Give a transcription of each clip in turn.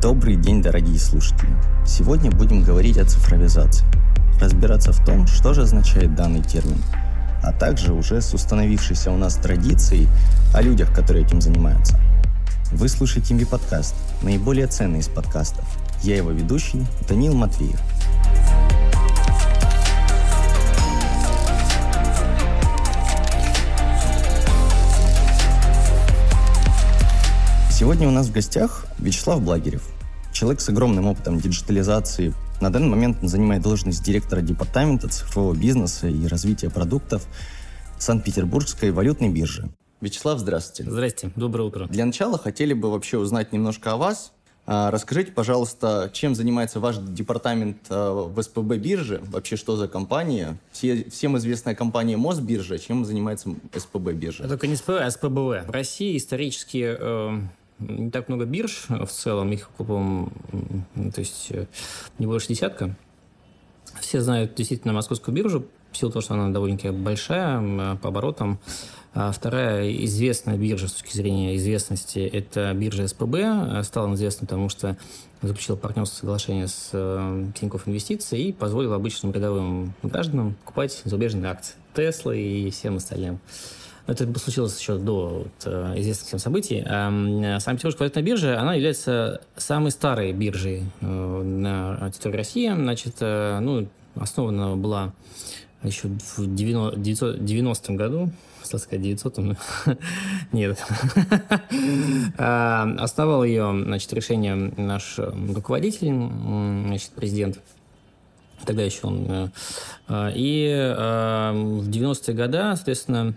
Добрый день, дорогие слушатели! Сегодня будем говорить о цифровизации, разбираться в том, что же означает данный термин, а также уже с установившейся у нас традицией о людях, которые этим занимаются. Вы слушаете MV-подкаст, наиболее ценный из подкастов. Я его ведущий Данил Матвеев. Сегодня у нас в гостях Вячеслав Благерев, человек с огромным опытом диджитализации. На данный момент он занимает должность директора департамента цифрового бизнеса и развития продуктов Санкт-Петербургской валютной биржи. Вячеслав, здравствуйте. Здрасте, доброе утро. Для начала хотели бы вообще узнать немножко о вас. А, расскажите, пожалуйста, чем занимается ваш департамент а, в СПБ бирже? Вообще, что за компания? Все, всем известная компания Мосбиржа. Чем занимается СПБ биржа? Это только не СПБ, а СПБВ. В России исторически э, не так много бирж в целом, их, по то есть э, не больше десятка. Все знают действительно московскую биржу, в силу того, что она довольно-таки большая по оборотам. А вторая известная биржа с точки зрения известности – это биржа СПБ. Стала она известна, потому что заключила партнерское соглашение с э, Тинькофф Инвестиции и позволила обычным рядовым гражданам покупать зарубежные акции. Тесла и всем остальным. Это случилось еще до вот, э, известных всем событий. А Санкт-Петербургская валютная биржа, она является самой старой биржей э, на территории России. Значит, э, ну, основана была еще в 90-м году, хотел сказать 900 нет. Основал ее, значит, решение наш руководитель, значит, президент тогда еще он. И в 90-е годы, соответственно,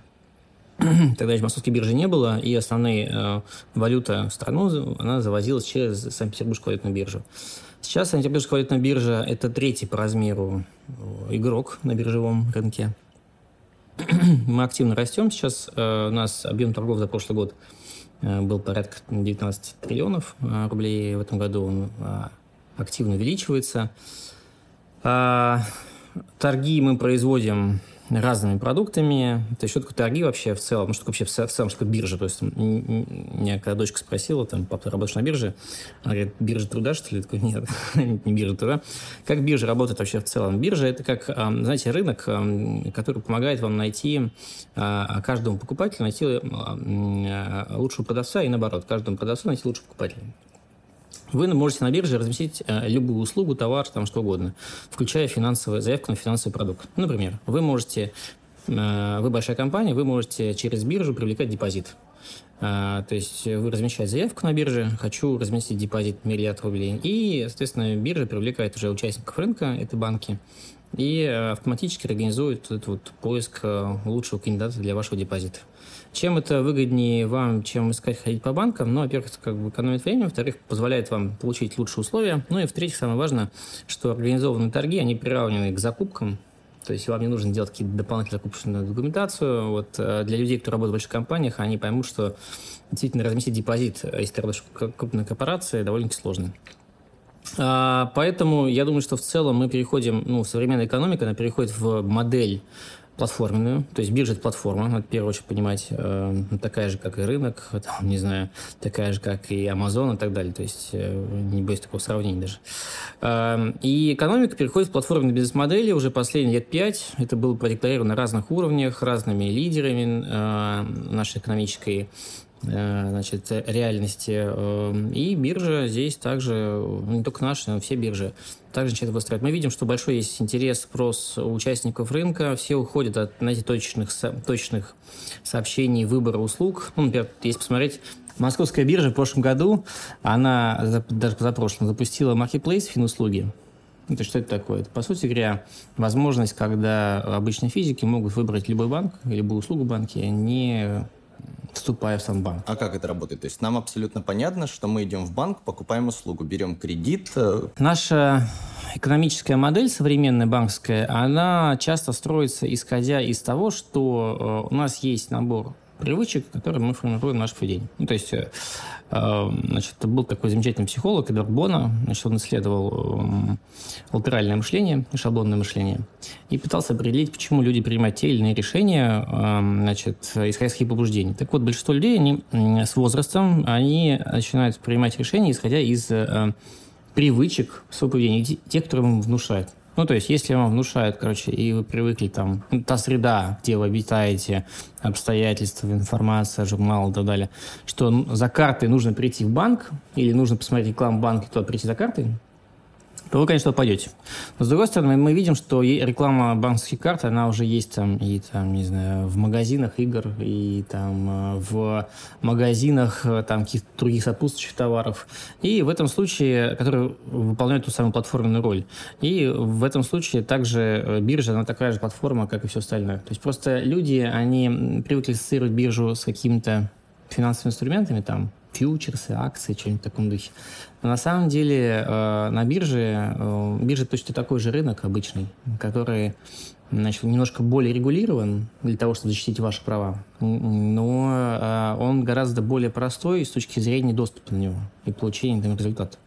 Тогда еще московской биржи не было, и основная э, валюта страну она завозилась через Санкт-Петербургскую валютную биржу. Сейчас Санкт-Петербургская валютная биржа – это третий по размеру э, игрок на биржевом рынке. Мы активно растем. Сейчас э, у нас объем торгов за прошлый год э, был порядка 19 триллионов э, рублей. В этом году он э, активно увеличивается. Э, торги мы производим разными продуктами. То есть, что такое торги вообще в целом? Ну, что вообще в целом, что биржа? То есть, меня когда дочка спросила, там, папа, ты работаешь на бирже? Она говорит, биржа труда, что ли? Я такой, нет, не биржа труда. Как биржа работает вообще в целом? Биржа – это как, знаете, рынок, который помогает вам найти, а, каждому покупателю найти лучшего продавца и наоборот, каждому продавцу найти лучшего покупателя. Вы можете на бирже разместить э, любую услугу, товар, там что угодно, включая финансовую, заявку на финансовый продукт. Например, вы можете, э, вы большая компания, вы можете через биржу привлекать депозит. Uh, то есть вы размещаете заявку на бирже, хочу разместить депозит миллиард рублей, и, соответственно, биржа привлекает уже участников рынка, это банки, и автоматически организует этот вот поиск лучшего кандидата для вашего депозита. Чем это выгоднее вам, чем искать ходить по банкам? Ну, во-первых, это как бы экономит время, во-вторых, позволяет вам получить лучшие условия. Ну и в-третьих, самое важное, что организованные торги, они приравнены к закупкам, то есть вам не нужно делать какие-то дополнительные закупочную документацию. Вот э, для людей, кто работает в больших компаниях, они поймут, что действительно разместить депозит, э, если ты работаешь в крупной корпорации, довольно-таки сложно. А, поэтому я думаю, что в целом мы переходим, ну, современная экономика, она переходит в модель платформенную, то есть биржа – это платформа, надо в первую очередь понимать, э, такая же, как и рынок, там, не знаю, такая же, как и Amazon и так далее, то есть э, не боюсь такого сравнения даже. Э, и экономика переходит в платформенные бизнес-модели уже последние лет пять, это было продекларировано на разных уровнях, разными лидерами э, нашей экономической значит, реальности. Э, и биржа здесь также, ну, не только наши, но все биржи, также начинают выстраивать. Мы видим, что большой есть интерес, спрос у участников рынка. Все уходят от, знаете, точных, точных сообщений выбора услуг. Ну, например, если посмотреть, Московская биржа в прошлом году, она, даже позапрошлом, запустила маркетплейс финуслуги. Это что это такое? Это, по сути говоря, возможность, когда обычные физики могут выбрать любой банк, любую услугу банки, не вступая в сам банк. А как это работает? То есть нам абсолютно понятно, что мы идем в банк, покупаем услугу, берем кредит. Э, Наша экономическая модель современная банковская, она часто строится исходя из того, что э, у нас есть набор привычек, которые мы формируем наше поведение. Ну, то есть, э, значит, был такой замечательный психолог Эдвард Бона, значит, он исследовал э, латеральное мышление, шаблонное мышление, и пытался определить, почему люди принимают те или иные решения, значит, исходя из каких побуждений. Так вот, большинство людей, они с возрастом, они начинают принимать решения, исходя из привычек своего поведения, те, которые им внушают. Ну, то есть, если вам внушают, короче, и вы привыкли там, ну, та среда, где вы обитаете, обстоятельства, информация, журнал и так далее, что за картой нужно прийти в банк или нужно посмотреть рекламу банка туда прийти за картой, то вы, конечно, пойдете. Но, с другой стороны, мы видим, что реклама банковских карт, она уже есть там и, там, не знаю, в магазинах игр, и там э, в магазинах э, там каких-то других сопутствующих товаров. И в этом случае, которые выполняют ту самую платформенную роль. И в этом случае также э, биржа, она такая же платформа, как и все остальное. То есть просто люди, они привыкли ассоциировать биржу с какими-то финансовыми инструментами, там, фьючерсы, акции, что-нибудь в таком духе. На самом деле э, на бирже, э, биржа точно такой же рынок обычный, который значит, немножко более регулирован для того, чтобы защитить ваши права, но э, он гораздо более простой с точки зрения доступа на него и получения там, результата,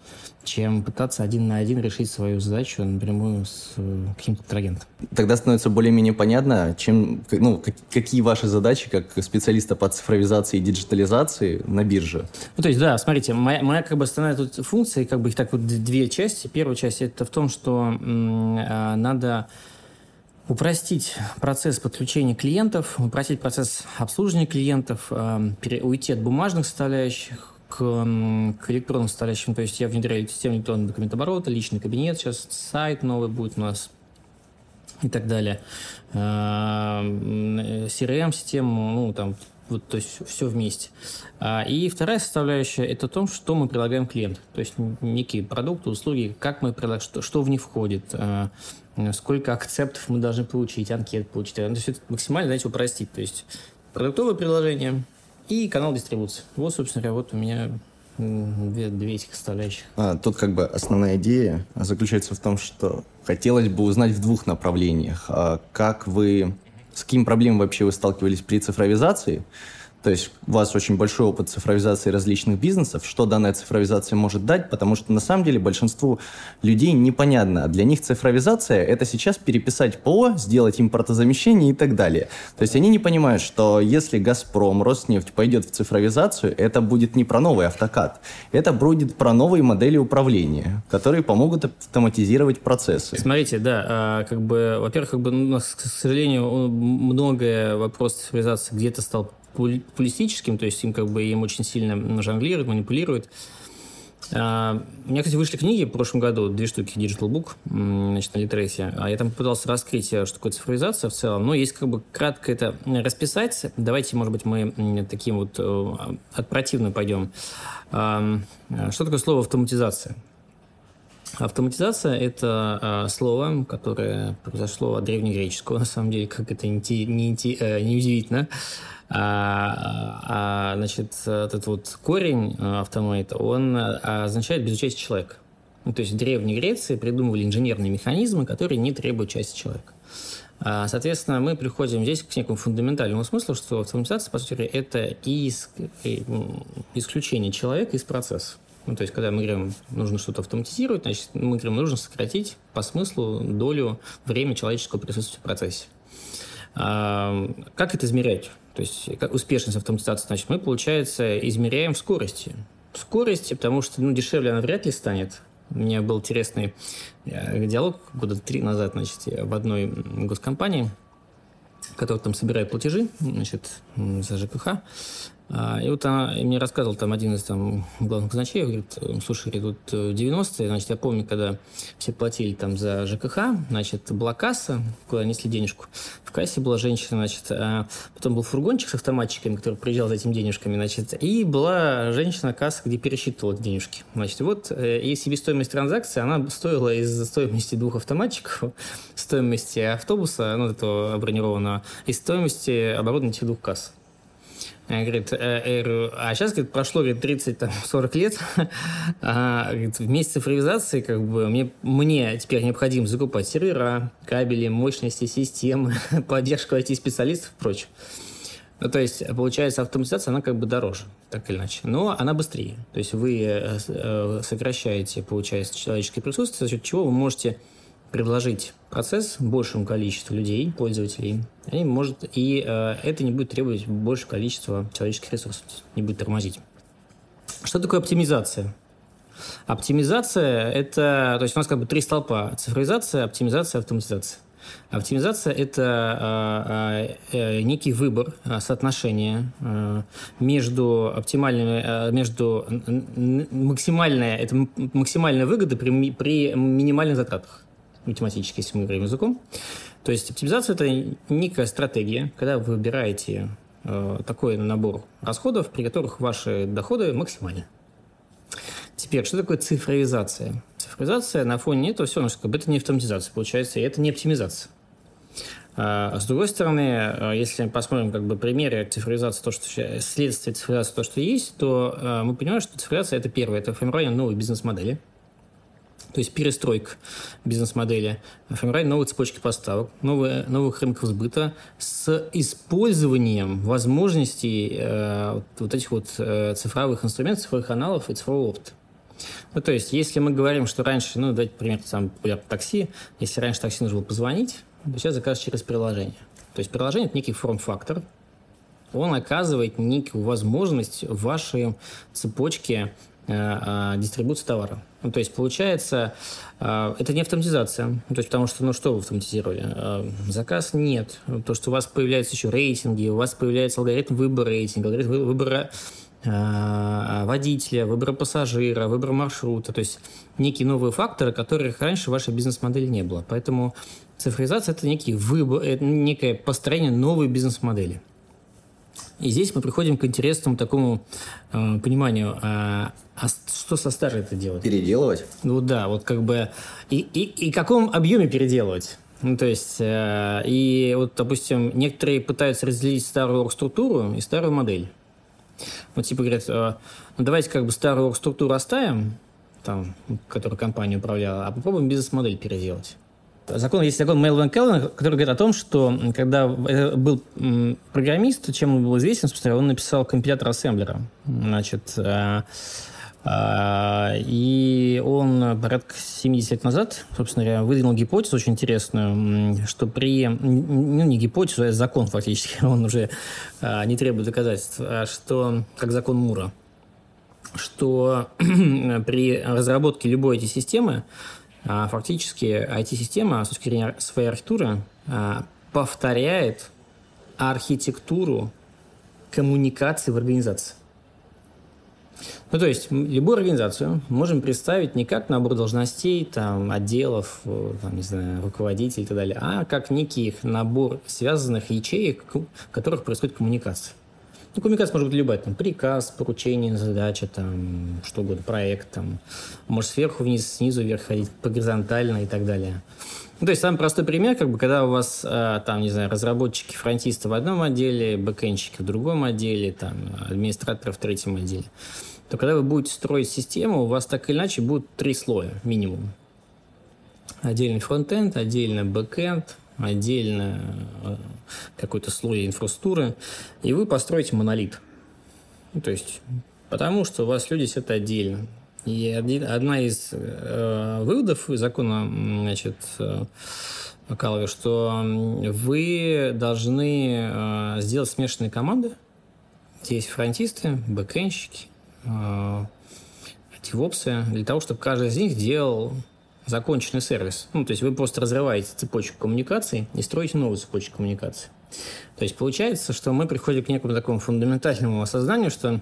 чем пытаться один на один решить свою задачу напрямую с э, каким-то контрагентом. Тогда становится более-менее понятно, чем, ну, какие ваши задачи как специалиста по цифровизации и диджитализации на бирже. Ну, то есть, да, смотрите, моя, моя как бы основная тут функция, как бы их так вот две части. Первая часть это в том, что м- э, надо упростить процесс подключения клиентов, упростить процесс обслуживания клиентов, э, уйти от бумажных составляющих к, к электронным составляющим. То есть я внедряю систему электронного документооборота, личный кабинет, сейчас сайт новый будет у нас и так далее. CRM-систему, ну, там, вот, то есть все вместе. А, и вторая составляющая – это то, что мы предлагаем клиенту. То есть некие продукты, услуги, как мы предлагаем, что, что в них входит, а, сколько акцептов мы должны получить, анкет получить. То есть это максимально, знаете, упростить. То есть продуктовое приложение и канал дистрибуции. Вот, собственно говоря, вот у меня две, две этих составляющих. А, тут как бы основная идея заключается в том, что хотелось бы узнать в двух направлениях. А как вы, с какими проблемами вообще вы сталкивались при цифровизации – то есть у вас очень большой опыт цифровизации различных бизнесов. Что данная цифровизация может дать? Потому что на самом деле большинству людей непонятно. Для них цифровизация – это сейчас переписать ПО, сделать импортозамещение и так далее. То есть они не понимают, что если «Газпром», «Роснефть» пойдет в цифровизацию, это будет не про новый автокад. Это будет про новые модели управления, которые помогут автоматизировать процессы. Смотрите, да, а, как бы, во-первых, как бы у нас, к сожалению, многое вопрос цифровизации где-то стал популистическим, то есть им как бы им очень сильно жонглируют, манипулируют. Uh, у меня, кстати, вышли книги в прошлом году, две штуки Digital Book, значит, на Литресе. А я там попытался раскрыть, э, что такое цифровизация в целом. Но есть как бы кратко это расписать. Давайте, может быть, мы таким вот э, от противного пойдем. Uh, что такое слово автоматизация? Автоматизация – это э, слово, которое произошло от древнегреческого, на самом деле, как это не, не, э, не удивительно. А, а, значит, этот вот корень э, автомата, он э, означает безучастие человека. Ну, то есть в Древней Греции придумывали инженерные механизмы, которые не требуют части человека. А, соответственно, мы приходим здесь к некому фундаментальному смыслу, что автоматизация, по сути, это иск... исключение человека из процесса. Ну, то есть, когда мы говорим, нужно что-то автоматизировать, значит, мы говорим, нужно сократить по смыслу долю времени человеческого присутствия в процессе. А, как это измерять? То есть как успешность автоматизации, значит, мы, получается, измеряем в скорости. В скорости, потому что ну, дешевле она вряд ли станет. У меня был интересный э, диалог года три назад, значит, в одной госкомпании, которая там собирает платежи, значит, за ЖКХ. А, и вот она мне рассказывал там один из там главных казначеев, говорит, слушай, тут 90-е, значит, я помню, когда все платили там за ЖКХ, значит, была касса, куда несли денежку. В кассе была женщина, значит, а потом был фургончик с автоматчиками, который приезжал за этими денежками, значит, и была женщина-касса, где пересчитывала денежки. Значит, вот э, и себестоимость транзакции, она стоила из стоимости двух автоматчиков, стоимости автобуса, ну, этого бронированного, и стоимости оборудования этих двух касс. Говорит, э, а сейчас, говорит, прошло, говорит, 30-40 лет, а, говорит, вместе с цифровизацией, как бы, мне, мне теперь необходимо закупать сервера, кабели, мощности системы, поддержку IT-специалистов и прочее. Ну, то есть, получается, автоматизация, она как бы дороже, так или иначе. Но она быстрее. То есть, вы э, э, сокращаете, получается, человеческое присутствие, за счет чего вы можете предложить процесс большему количеству людей, пользователей, и, может, и э, это не будет требовать большего количества человеческих ресурсов, не будет тормозить. Что такое оптимизация? Оптимизация – это, то есть у нас как бы три столпа – цифровизация, оптимизация, автоматизация. Оптимизация – это э, э, некий выбор, э, соотношение э, между оптимальными, э, между максимальная, это максимальная выгода при, при минимальных затратах, математически, если мы говорим языком. То есть оптимизация – это некая стратегия, когда вы выбираете э, такой набор расходов, при которых ваши доходы максимальны. Теперь, что такое цифровизация? Цифровизация на фоне этого все, это не автоматизация, получается, и это не оптимизация. А с другой стороны, а, если посмотрим как бы примеры цифровизации, то, что следствие цифровизации, то, что есть, то а, мы понимаем, что цифровизация – это первое, это формирование новой бизнес-модели, то есть перестройка бизнес-модели, формирование новой цепочки поставок, новые, новых рынков сбыта с использованием возможностей э, вот этих вот э, цифровых инструментов, цифровых каналов и цифрового опыта. Ну, то есть, если мы говорим, что раньше, ну, давайте пример, сам такси, если раньше такси нужно было позвонить, то сейчас заказ через приложение. То есть, приложение – это некий форм-фактор, он оказывает некую возможность вашей цепочке э, э, дистрибуции товара. Ну, то есть, получается, э, это не автоматизация. Ну, то есть, потому что, ну, что вы автоматизировали? Э, заказ нет. То, что у вас появляются еще рейтинги, у вас появляется алгоритм выбора рейтинга, алгоритм выбора Э, водителя, выбора пассажира, выбора маршрута, то есть некие новые факторы, которых раньше в вашей бизнес-модели не было. Поэтому цифровизация – это некий выбор, это некое построение новой бизнес-модели. И здесь мы приходим к интересному такому э, пониманию, а, а что со старой это делать? Переделывать? Ну да, вот как бы и, и, и каком объеме переделывать? Ну, то есть, э, и вот, допустим, некоторые пытаются разделить старую структуру и старую модель. Вот типа говорят, э, ну давайте как бы старую структуру оставим, там, которую компания управляла, а попробуем бизнес-модель переделать. Закон, есть закон Мелвин Келлен, который говорит о том, что когда э, был программист, чем он был известен, собственно, он написал компилятор ассемблера. Значит, э, и он порядка 70 лет назад, собственно говоря, выдвинул гипотезу очень интересную, что при... Ну, не гипотезу, а закон фактически, он уже не требует доказательств, а что, как закон Мура, что при разработке любой IT-системы фактически IT-система с точки зрения своей архитектуры повторяет архитектуру коммуникации в организации. Ну, то есть, любую организацию можем представить не как набор должностей, там, отделов, э, там, не знаю, руководителей и так далее, а как некий набор связанных ячеек, в которых происходит коммуникация. Ну, коммуникация может быть любая, там, приказ, поручение, задача, там, что угодно, проект, там, может сверху вниз, снизу вверх ходить, по горизонтально и так далее. Ну, то есть самый простой пример, как бы, когда у вас э, там, не знаю, разработчики, фронтисты в одном отделе, бэкэнщики в другом отделе, там, администраторы в третьем отделе то когда вы будете строить систему, у вас так или иначе будут три слоя минимум. Отдельный фронтенд, отдельно бэкенд, отдельно э, какой-то слой инфраструктуры, и вы построите монолит. Ну, то есть, потому что у вас люди сидят отдельно. И одна из э, выводов закона, значит, э, Калви, что вы должны э, сделать смешанные команды, где есть фронтисты, бэкэнщики, э, для того, чтобы каждый из них делал законченный сервис. Ну, то есть вы просто разрываете цепочку коммуникаций и строите новую цепочку коммуникаций. То есть получается, что мы приходим к некому такому фундаментальному осознанию, что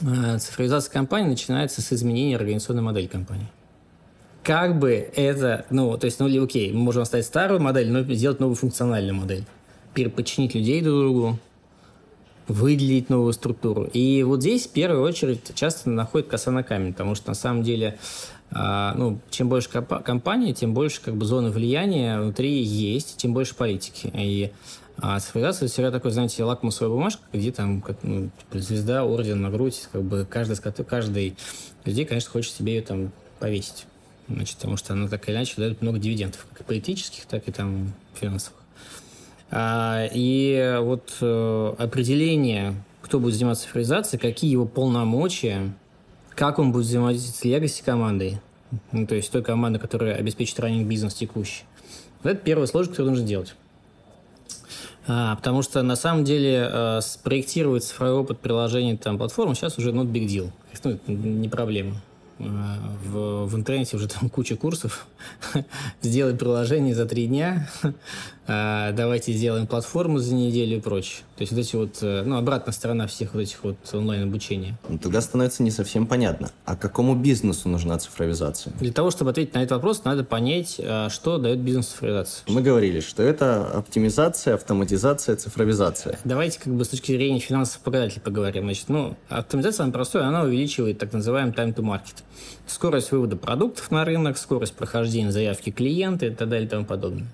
э, цифровизация компании начинается с изменения организационной модели компании. Как бы это, ну, то есть, ну, окей, мы можем оставить старую модель, но сделать новую функциональную модель. Переподчинить людей друг другу, выделить новую структуру. И вот здесь, в первую очередь, часто находит коса на камень, потому что на самом деле ну, чем больше компании, тем больше как бы зоны влияния внутри есть, тем больше политики. И а цифровизация всегда такой, знаете, лакмусовая бумажка, где там как, ну, звезда, орден на грудь, как бы каждый, каждый людей, конечно, хочет себе ее там повесить. Значит, потому что она так или иначе дает много дивидендов, как политических, так и там финансовых. А, и вот э, определение, кто будет заниматься цифровизацией, какие его полномочия, как он будет взаимодействовать с legacy командой, ну, то есть той командой, которая обеспечит раннинг бизнес текущий. Вот это первая сложность, которую нужно делать. А, потому что на самом деле а, спроектировать цифровой опыт приложения там платформы сейчас уже not big deal. Ну, не проблема. А, в, в интернете уже там куча курсов. Сделай приложение за три дня. А, давайте сделаем платформу за неделю и прочее. То есть вот эти вот, э, ну, обратная сторона всех вот этих вот онлайн-обучения. Ну, тогда становится не совсем понятно, а какому бизнесу нужна цифровизация? Для того, чтобы ответить на этот вопрос, надо понять, а, что дает бизнес цифровизация. Мы говорили, что это оптимизация, автоматизация, цифровизация. Давайте как бы с точки зрения финансовых показателей поговорим. Значит, ну, оптимизация, она простая, она увеличивает так называемый time to market. Скорость вывода продуктов на рынок, скорость прохождения заявки клиента и так далее и тому подобное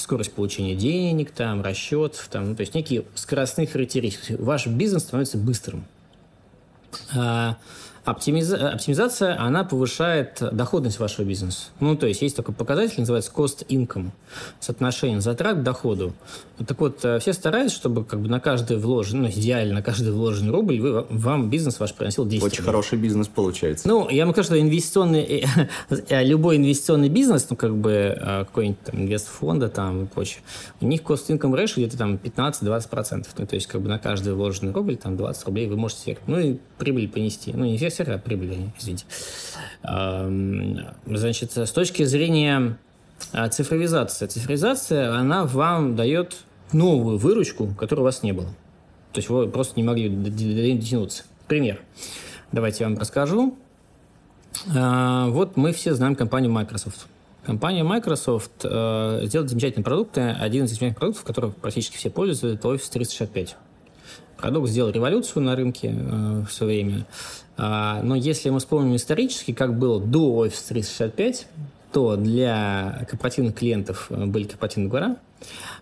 скорость получения денег, там, расчет, там, ну, то есть некие скоростные характеристики. Ваш бизнес становится быстрым. А, Оптимиза... Оптимизация, она повышает доходность вашего бизнеса. Ну, то есть есть такой показатель, называется cost income, соотношение затрат к доходу. Так вот, э, все стараются, чтобы как бы на каждый вложенный, ну, идеально на каждый вложенный рубль вы, вам бизнес ваш приносил 10 Очень рублей. хороший бизнес получается. Ну, я могу сказать, что инвестиционный, э, э, любой инвестиционный бизнес, ну, как бы какой-нибудь там инвестфонда там и прочее, у них cost income ratio где-то там 15-20%. Ну, то есть как бы на каждый вложенный рубль там 20 рублей вы можете, ну, и прибыль понести. Ну, не сектора а прибыли, извините. Значит, с точки зрения а, цифровизации. Цифровизация, она вам дает новую выручку, которой у вас не было. То есть вы просто не могли дотянуться. Пример. Давайте я вам расскажу. А, вот мы все знаем компанию Microsoft. Компания Microsoft э, делает замечательные продукты. Один из замечательных продуктов, которых практически все пользуются, это Office 365. Продукт сделал революцию на рынке э, в время. А, но если мы вспомним исторически, как было до Office 365, то для корпоративных клиентов э, были корпоративные договора,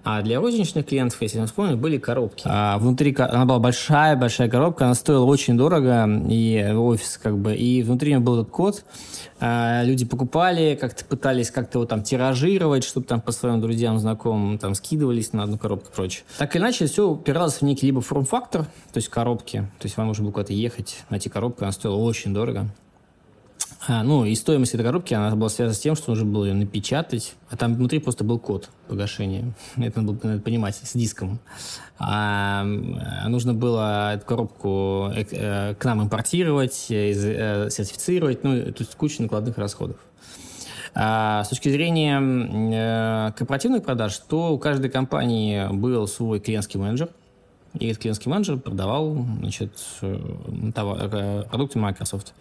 а для розничных клиентов, если мы вспомним, были коробки. А внутри она была большая-большая коробка, она стоила очень дорого, и офис как бы, и внутри нее был этот код. А, люди покупали, как-то пытались как-то его там тиражировать, чтобы там по своим друзьям, знакомым там скидывались на одну коробку и прочее. Так или иначе, все упиралось в некий либо форм-фактор, то есть коробки, то есть вам нужно было куда-то ехать, найти коробку, она стоила очень дорого. А, ну, и стоимость этой коробки, она была связана с тем, что нужно было ее напечатать, а там внутри просто был код погашения. Это надо было понимать, с диском. А, нужно было эту коробку э, э, к нам импортировать, э, сертифицировать, ну, есть куча накладных расходов. А с точки зрения корпоративных продаж, то у каждой компании был свой клиентский менеджер, и этот клиентский менеджер продавал значит, товар, продукты Microsoft.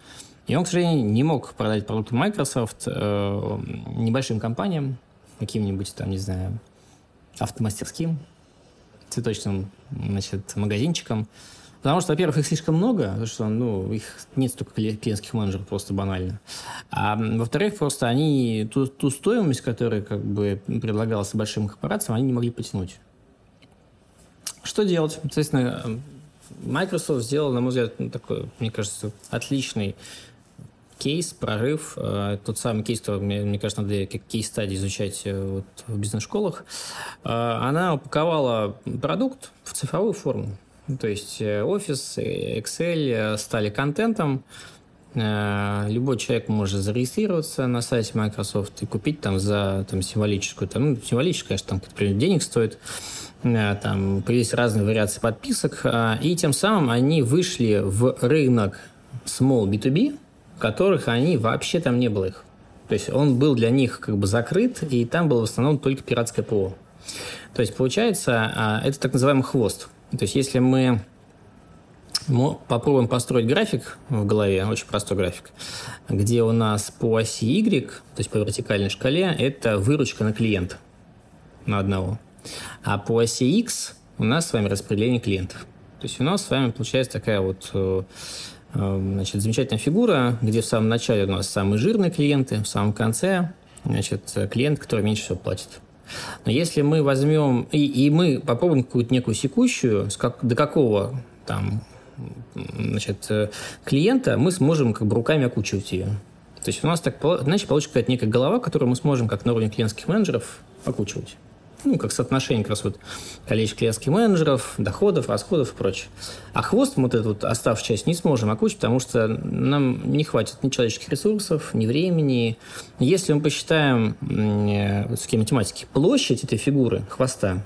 И он, к сожалению, не мог продать продукты Microsoft э, небольшим компаниям, каким-нибудь там, не знаю, автомастерским, цветочным, значит, магазинчикам. Потому что, во-первых, их слишком много, потому что, ну, их нет столько клиентских менеджеров, просто банально. А во-вторых, просто они ту, ту стоимость, которая как бы предлагалась большим корпорациям, они не могли потянуть. Что делать? Соответственно, Microsoft сделал, на мой взгляд, ну, такой, мне кажется, отличный кейс, прорыв, э, тот самый кейс, который, мне, мне кажется, надо как кейс-стадии изучать э, вот в бизнес-школах, э, она упаковала продукт в цифровую форму. То есть офис, Excel стали контентом, любой человек может зарегистрироваться на сайте Microsoft и купить там за там, символическую, там, ну, символическую, конечно, там, например, денег стоит, там появились разные вариации подписок, и тем самым они вышли в рынок small B2B, которых они вообще там не было их. То есть он был для них как бы закрыт, и там было в основном только пиратское ПО. То есть получается, а, это так называемый хвост. То есть если мы попробуем построить график в голове, очень простой график, где у нас по оси Y, то есть по вертикальной шкале, это выручка на клиента, на одного. А по оси X у нас с вами распределение клиентов. То есть у нас с вами получается такая вот э, значит, замечательная фигура, где в самом начале у нас самые жирные клиенты, в самом конце значит, клиент, который меньше всего платит. Но если мы возьмем и, и мы попробуем какую-то некую секущую, с как, до какого там значит, клиента мы сможем как бы руками окучивать ее. То есть у нас так, значит, получится какая-то некая голова, которую мы сможем как на уровне клиентских менеджеров окучивать. Ну, как соотношение как раз вот количества клиентских менеджеров, доходов, расходов и прочее. А хвост вот эту вот оставшую часть не сможем окучить, потому что нам не хватит ни человеческих ресурсов, ни времени. Если мы посчитаем э, с математики площадь этой фигуры, хвоста,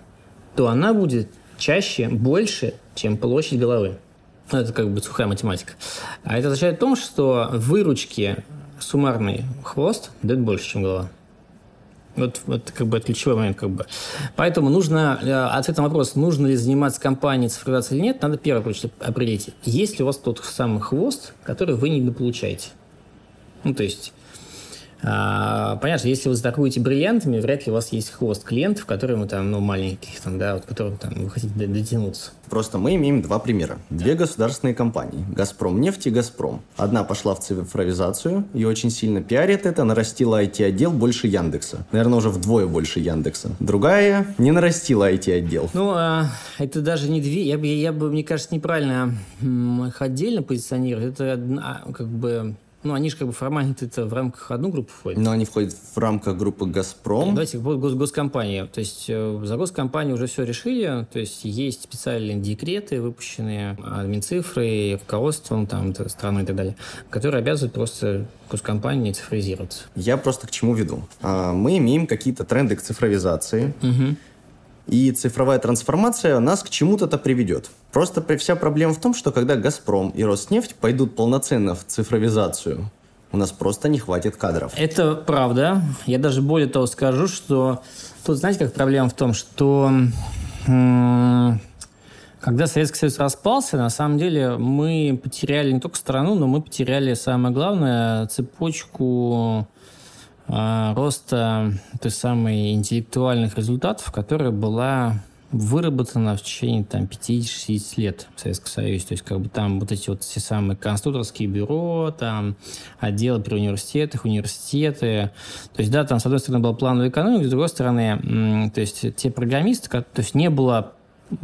то она будет чаще, больше, чем площадь головы. Ну, это как бы сухая математика. А это означает в том, что выручки суммарный хвост дает больше, чем голова. Вот, вот как бы ключевой момент. Как бы. Поэтому нужно, э, ответ на вопрос, нужно ли заниматься компанией цифровизацией или нет, надо первое определить, есть ли у вас тот самый хвост, который вы не получаете. Ну, то есть а, понятно, если вы торгуете бриллиантами, вряд ли у вас есть хвост клиентов, которые мы там, ну, маленьких, там, да, вот, которым там, вы хотите дотянуться. Просто мы имеем два примера. Две государственные компании. «Газпром» нефть и «Газпром». Одна пошла в цифровизацию и очень сильно пиарит это, нарастила IT-отдел больше Яндекса. Наверное, уже вдвое больше Яндекса. Другая не нарастила IT-отдел. Ну, а, это даже не две. Я бы, я бы, мне кажется, неправильно их отдельно позиционировать. Это одна, как бы ну, они же как бы формально это в рамках одной группы входят. Но они входят в рамках группы «Газпром». Давайте, гос госкомпания. То есть э, за госкомпанию уже все решили. То есть есть специальные декреты, выпущенные админцифрой, руководством там, страны и так далее, которые обязывают просто госкомпании цифровизироваться. Я просто к чему веду. А, мы имеем какие-то тренды к цифровизации. Угу. И цифровая трансформация нас к чему-то-то приведет. Просто вся проблема в том, что когда «Газпром» и «Роснефть» пойдут полноценно в цифровизацию, у нас просто не хватит кадров. Это правда. Я даже более того скажу, что тут, знаете, как проблема в том, что когда Советский Союз распался, на самом деле мы потеряли не только страну, но мы потеряли самое главное цепочку роста той самой интеллектуальных результатов, которая была выработана в течение там 50-60 лет в Советском Союзе. То есть как бы там вот эти вот все самые конструкторские бюро, там отделы при университетах, университеты. То есть да, там с одной стороны была плановая экономика, с другой стороны, то есть те программисты, то есть не было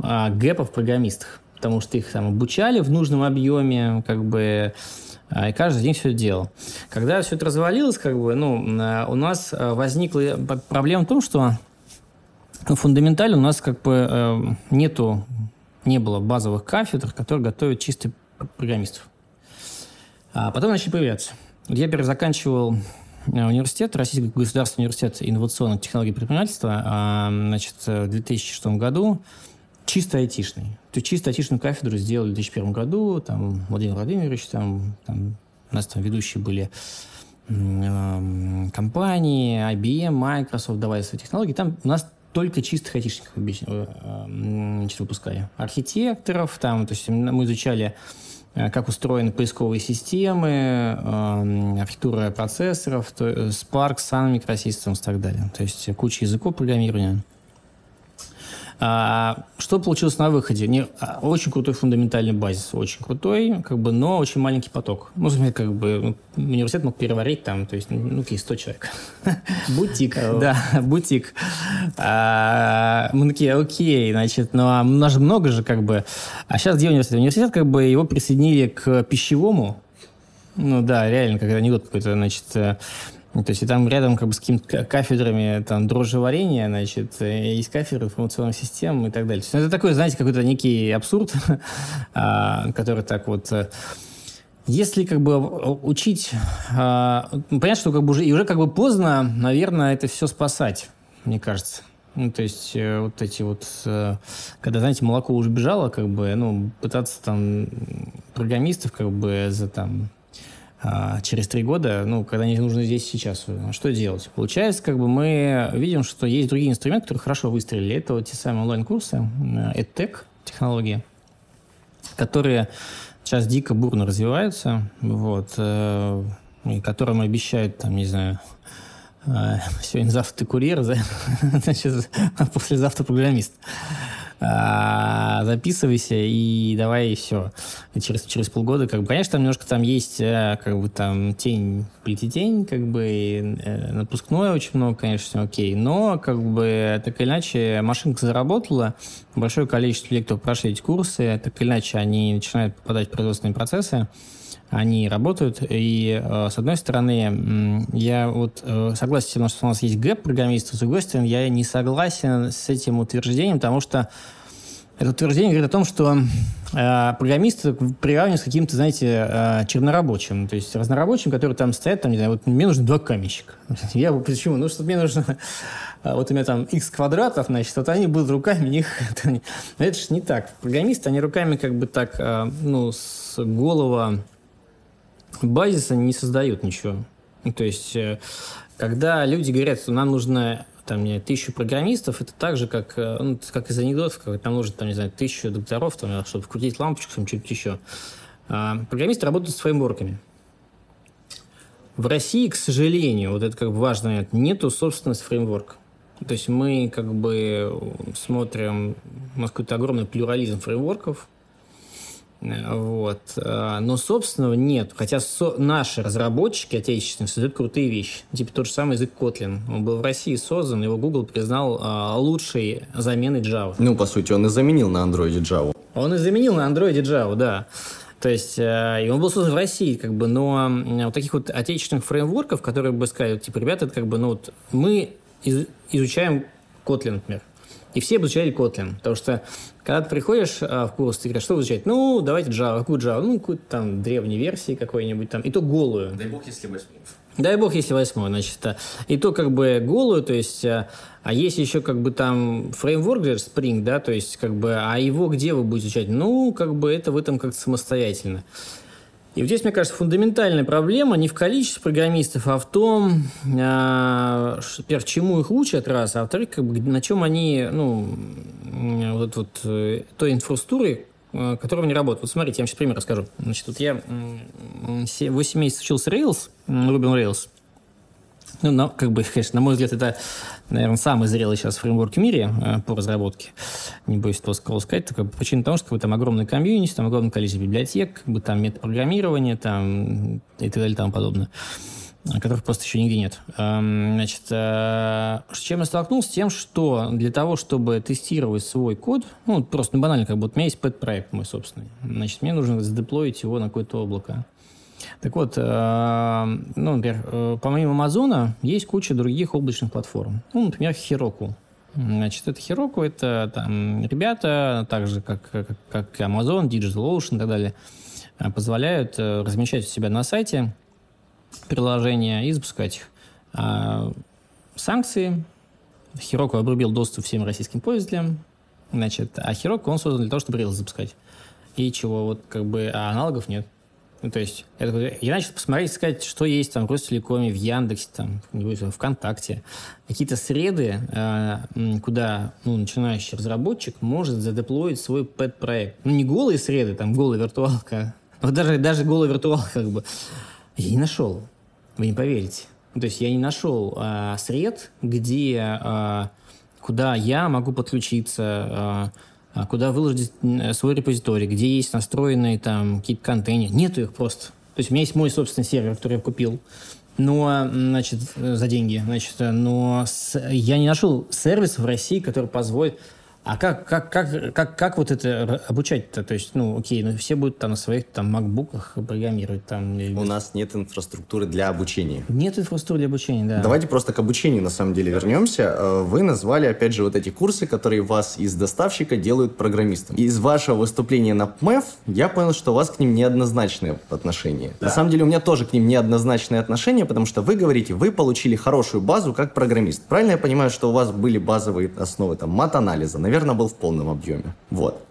а, гэпа в программистах, потому что их там обучали в нужном объеме, как бы а, и каждый день все это делал. Когда все это развалилось, как бы, ну, у нас э, возникла проблема в том, что ну, фундаментально у нас как бы э, нету, не было базовых кафедр, которые готовят чистых программистов. А потом начали появляться. Я перезаканчивал э, университет, Российский государственный университет инновационных технологий предпринимательства, а, значит, в 2006 году чисто айтишный. То есть чисто айтишную кафедру сделали в 2001 году, там Владимир Владимирович, там, там у нас там ведущие были э, компании, IBM, Microsoft, давай свои технологии. Там у нас только чистых айтишников э, значит, выпускали. Архитекторов, там, то есть мы изучали э, как устроены поисковые системы, э, архитектура процессоров, то, Spark, Sun Microsystems и так далее. То есть куча языков программирования. А, что получилось на выходе? Не, а, очень крутой фундаментальный базис, очень крутой, как бы, но очень маленький поток. Ну, как бы ну, университет мог переварить там, то есть, ну, какие 100 человек. Бутик. Да, бутик. А, мы такие, окей, значит, ну, а нас же много же, как бы. А сейчас где университет? Университет, как бы, его присоединили к пищевому, ну да, реально, как анекдот какой-то, значит, э, то есть и там рядом как бы с какими-то кафедрами там дрожжеварения, значит, есть кафедры информационных систем и так далее. Есть, ну, это такой, знаете, какой-то некий абсурд, а, который так вот... Э, если как бы учить... А, понятно, что как бы уже, и уже как бы поздно, наверное, это все спасать, мне кажется. Ну, то есть э, вот эти вот, э, когда, знаете, молоко уже бежало, как бы, ну, пытаться там программистов как бы за там а, через три года, ну, когда они нужны здесь сейчас, что делать? Получается, как бы мы видим, что есть другие инструменты, которые хорошо выстрелили. Это вот те самые онлайн-курсы, э, EdTech технологии, которые сейчас дико бурно развиваются, вот, э, и которым обещают, там, не знаю, э, сегодня завтра ты курьер, значит, а послезавтра программист. А, записывайся и давай и все. Через, через полгода, как бы, конечно, там немножко там есть, э, как бы, там тень, плететень, как бы, и, э, напускное очень много, конечно, окей, но, как бы, так или иначе, машинка заработала, большое количество людей, кто прошли эти курсы, так или иначе, они начинают попадать в производственные процессы, они работают. И, э, с одной стороны, я вот э, согласен с что у нас есть гэп программистов, с другой стороны, я не согласен с этим утверждением, потому что это утверждение говорит о том, что э, программисты приравнивают с каким-то, знаете, э, чернорабочим, то есть разнорабочим, которые там стоят, там, не знаю, вот мне нужен два каменщика. Я почему? Ну, что мне нужно, вот у меня там x квадратов, значит, вот они будут руками, них... Но это же не так. Программисты, они руками как бы так, э, ну, с голова базиса не создают ничего. То есть, э, когда люди говорят, что нам нужно там, не тысячу программистов, это так же, как, э, ну, как из анекдотов, как нам нужно, там, не знаю, тысячу докторов, там, чтобы вкрутить лампочку, там, что-нибудь еще. А, программисты работают с фреймворками. В России, к сожалению, вот это как бы важно, нету собственности фреймворка. То есть мы как бы смотрим, у нас какой-то огромный плюрализм фреймворков, вот. А, но собственного нет. Хотя со- наши разработчики отечественные создают крутые вещи. Типа тот же самый язык Kotlin. Он был в России создан, его Google признал а, лучшей заменой Java. Ну, по сути, он и заменил на Android Java. Он и заменил на Android Java, да. То есть, э, и он был создан в России, как бы, но вот таких вот отечественных фреймворков, которые бы сказали, типа, ребята, это как бы, ну вот, мы из- изучаем Kotlin, например. И все обучали Kotlin, потому что когда ты приходишь а, в курс, ты говоришь, что изучать? Ну, давайте Java. Какую Java? Ну, какую-то там древней версии какой-нибудь там. И то голую. Дай бог, если восьмую. Дай бог, если восьмой, значит. И то как бы голую, то есть... А, а есть еще как бы там фреймворк, Spring, да, то есть как бы... А его где вы будете изучать? Ну, как бы это вы там как-то самостоятельно. И вот здесь, мне кажется, фундаментальная проблема не в количестве программистов, а в том, э, во чему их учат, раз, а во-вторых, как бы, на чем они, ну, вот, вот э, той инфраструктуры, э, которая не работает. Вот смотрите, я вам сейчас пример расскажу. Значит, вот я 8 месяцев учился Rails, Ruby Rails, ну, но, как бы, конечно, на мой взгляд, это, наверное, самый зрелый сейчас фреймворк в мире э, по разработке. Не боюсь этого сказать. Такая причина того, что как бы, там огромный комьюнити, там огромное количество библиотек, как бы, там метапрограммирование там, и так далее и тому подобное которых просто еще нигде нет. Эм, значит, э, с чем я столкнулся? С тем, что для того, чтобы тестировать свой код, ну, просто ну, банально, как вот у меня есть пэт-проект мой собственный, значит, мне нужно задеплоить его на какое-то облако. Так вот, э, ну, например, э, помимо Амазона есть куча других облачных платформ. Ну, например, Heroku. Значит, это Heroku, это там ребята, так же, как, как, как Amazon, DigitalOcean и так далее, э, позволяют размещать у себя на сайте приложения и запускать их. А санкции. Heroku обрубил доступ всем российским пользователям. Значит, а Heroku он создан для того, чтобы Rails запускать. И чего, вот как бы, а аналогов нет. Ну, то есть, я, такой, я начал посмотреть, сказать, что есть там в Ростелекоме, в Яндексе, там, в ВКонтакте. Какие-то среды, э, куда ну, начинающий разработчик может задеплоить свой пэт-проект. Ну, не голые среды, там, голая виртуалка. Вот даже, даже голая виртуалка, как бы. Я не нашел. Вы не поверите. Ну, то есть, я не нашел э, сред, где, э, куда я могу подключиться, а куда выложить свой репозиторий, где есть настроенные там какие-то контейнеры. Нету их просто. То есть у меня есть мой собственный сервер, который я купил, но, значит, за деньги, значит, но с, я не нашел сервис в России, который позволит а как, как, как, как, как вот это обучать-то? То есть, ну, окей, ну все будут там на своих там макбуках программировать там. У нас нет инфраструктуры для обучения. Нет инфраструктуры для обучения, да. Давайте просто к обучению на самом деле вернемся. Э, вы назвали, опять же, вот эти курсы, которые вас из доставщика делают программистом. Из вашего выступления на ПМЭФ я понял, что у вас к ним неоднозначное отношение. Да. На самом деле у меня тоже к ним неоднозначное отношение, потому что вы говорите, вы получили хорошую базу как программист. Правильно я понимаю, что у вас были базовые основы там мат-анализа, наверное, наверное, был в полном объеме. Вот.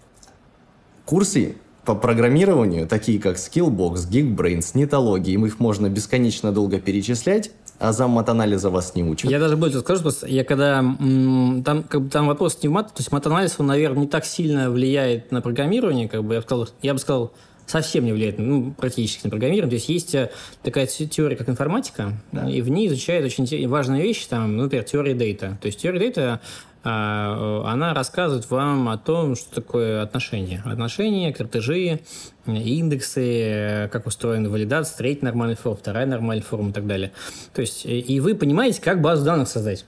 Курсы по программированию, такие как Skillbox, Geekbrains, нетологии, им их можно бесконечно долго перечислять, а заммат-анализа вас не учат. Я даже больше скажу, я когда... Там, как бы, там вопрос не в мат, то есть мат-анализ, он, наверное, не так сильно влияет на программирование, как бы я бы сказал, я бы сказал совсем не влияет, ну, практически на программирование. То есть есть э, такая теория, как информатика, да. и в ней изучают очень важные вещи, там, например, теория дейта. То есть теория дейта она рассказывает вам о том, что такое отношения. Отношения, картежи, индексы, как устроена валидация, третья нормальная форма, вторая нормальная форма и так далее. То есть, и вы понимаете, как базу данных создать.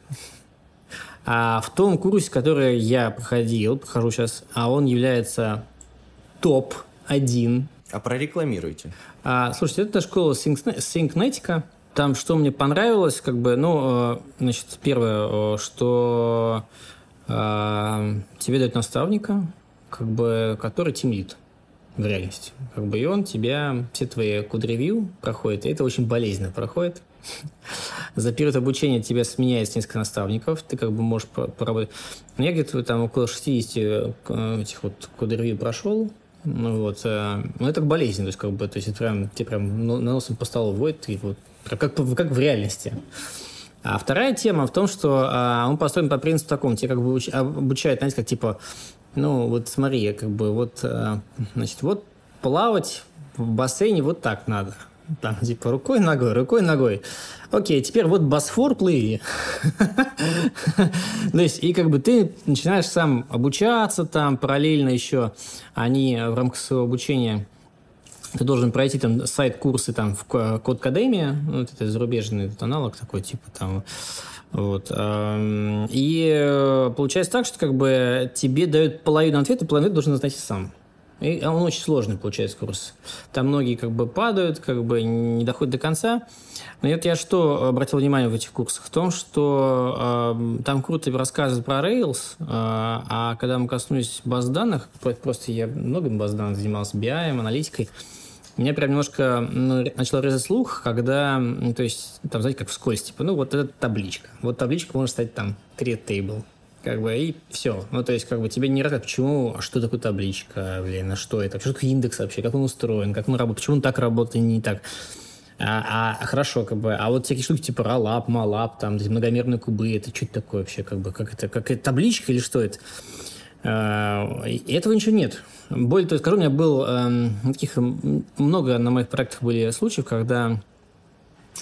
А в том курсе, который я проходил, прохожу сейчас, а он является топ-1. А прорекламируйте. А, слушайте, это школа Syncnetica. Там что мне понравилось, как бы, ну, э, значит, первое, э, что э, тебе дают наставника, как бы, который тимлит в реальности. Как бы, и он тебя, все твои код-ревью проходит, и это очень болезненно проходит. За период обучения тебя сменяется несколько наставников, ты как бы можешь поработать. Я где-то там около 60 э, этих вот код-ревью прошел, ну, вот, ну, это болезнь, то есть, как бы, то есть, это прям, тебе прям наносом по столу вводит, и вот, как, как в реальности. А вторая тема в том, что а, он построен по принципу такому, тебе как бы обучают, знаете, как типа, ну, вот смотри, как бы, вот, а, значит, вот плавать в бассейне вот так надо. Там, типа, рукой, ногой, рукой, ногой. Окей, теперь вот Босфор плыви. То есть, и как бы ты начинаешь сам обучаться там, параллельно еще они в рамках своего обучения ты должен пройти там сайт-курсы там в Код Академия, ну, это зарубежный этот аналог такой, типа там вот. И э, получается так, что как бы тебе дают половину ответа, половину должен знать сам. И он очень сложный, получается, курс. Там многие как бы падают, как бы не доходят до конца. Но это я что обратил внимание в этих курсах? В том, что э, там круто рассказывают про Rails, э, а когда мы коснулись баз данных, просто я много баз данных занимался, BI, аналитикой, меня прям немножко ну, начало резать слух, когда, то есть, там, знаете, как вскользь, типа, ну, вот эта табличка. Вот табличка может стать там create table как бы, и все. Ну, то есть, как бы, тебе не рассказывают, почему, а что такое табличка, блин, а что это, что такое индекс вообще, как он устроен, как он работает, почему он так работает, не так. А, а хорошо, как бы, а вот всякие штуки типа ралап, малап, там, многомерные кубы, это что это такое вообще, как бы, как это, как это табличка или что это? А, этого ничего нет. Более того, скажу, у меня был э, таких много на моих проектах были случаев, когда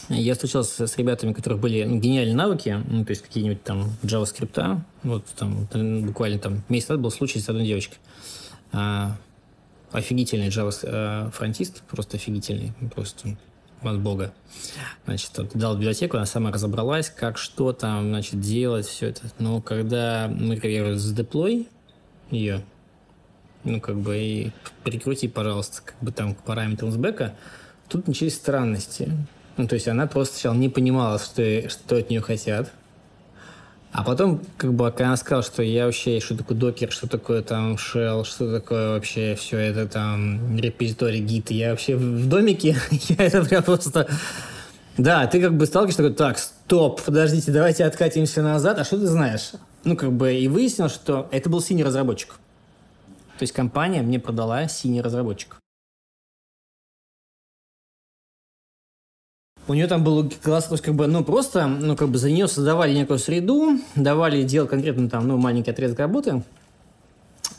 я встречался с ребятами, у которых были ну, гениальные навыки, ну, то есть какие-нибудь там JavaScript, вот там буквально там месяц назад был случай с одной девочкой. А, офигительный Java фронтист, просто офигительный, просто от бога. Значит, дал библиотеку, она сама разобралась, как что там, значит, делать, все это. Но когда мы, я с деплой ее, ну, как бы, и прикрути, пожалуйста, как бы там к параметрам с бэка, тут начались странности. Ну, то есть она просто сначала не понимала, что, что от нее хотят. А потом, как бы, когда она сказала, что я вообще, что такое докер, что такое там shell, что такое вообще все это там репозиторий гит, я вообще в домике, я это прям просто... Да, ты как бы сталкиваешься такой, так, стоп, подождите, давайте откатимся назад, а что ты знаешь? Ну, как бы, и выяснилось, что это был senior разработчик. То есть компания мне продала senior разработчик. У нее там был класс, то есть как бы, ну, просто, ну, как бы за нее создавали некую среду, давали делать конкретно там, ну, маленький отрезок работы,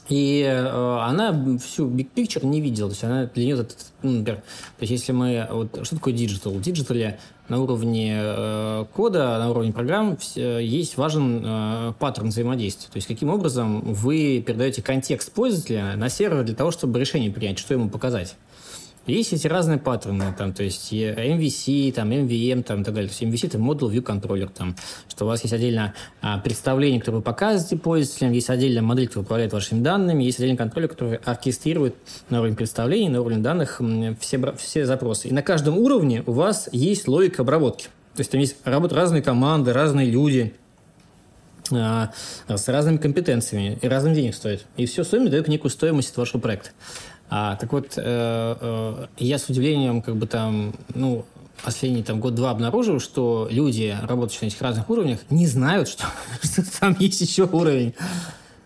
и э, она всю big picture не видела. То есть она для нее, ну, например, то есть если мы... Вот, что такое digital? В digital е на уровне э, кода, на уровне программ э, есть важен э, паттерн взаимодействия. То есть каким образом вы передаете контекст пользователя на сервер для того, чтобы решение принять, что ему показать. Есть эти разные паттерны, там, то есть MVC, там, MVM, там, и так далее. То есть MVC – это Model View Controller, там, что у вас есть отдельно а, представление, которое вы показываете пользователям, есть отдельная модель, которая управляет вашими данными, есть отдельный контроллер, который оркестрирует на уровне представлений, на уровне данных все, все запросы. И на каждом уровне у вас есть логика обработки. То есть там есть работают разные команды, разные люди, а, с разными компетенциями и разным денег стоит. И все в сумме дает некую стоимость вашего проекта. А, так вот, э, э, я с удивлением как бы там, ну, последний там год-два обнаружил, что люди, работающие на этих разных уровнях, не знают, что, что там есть еще уровень.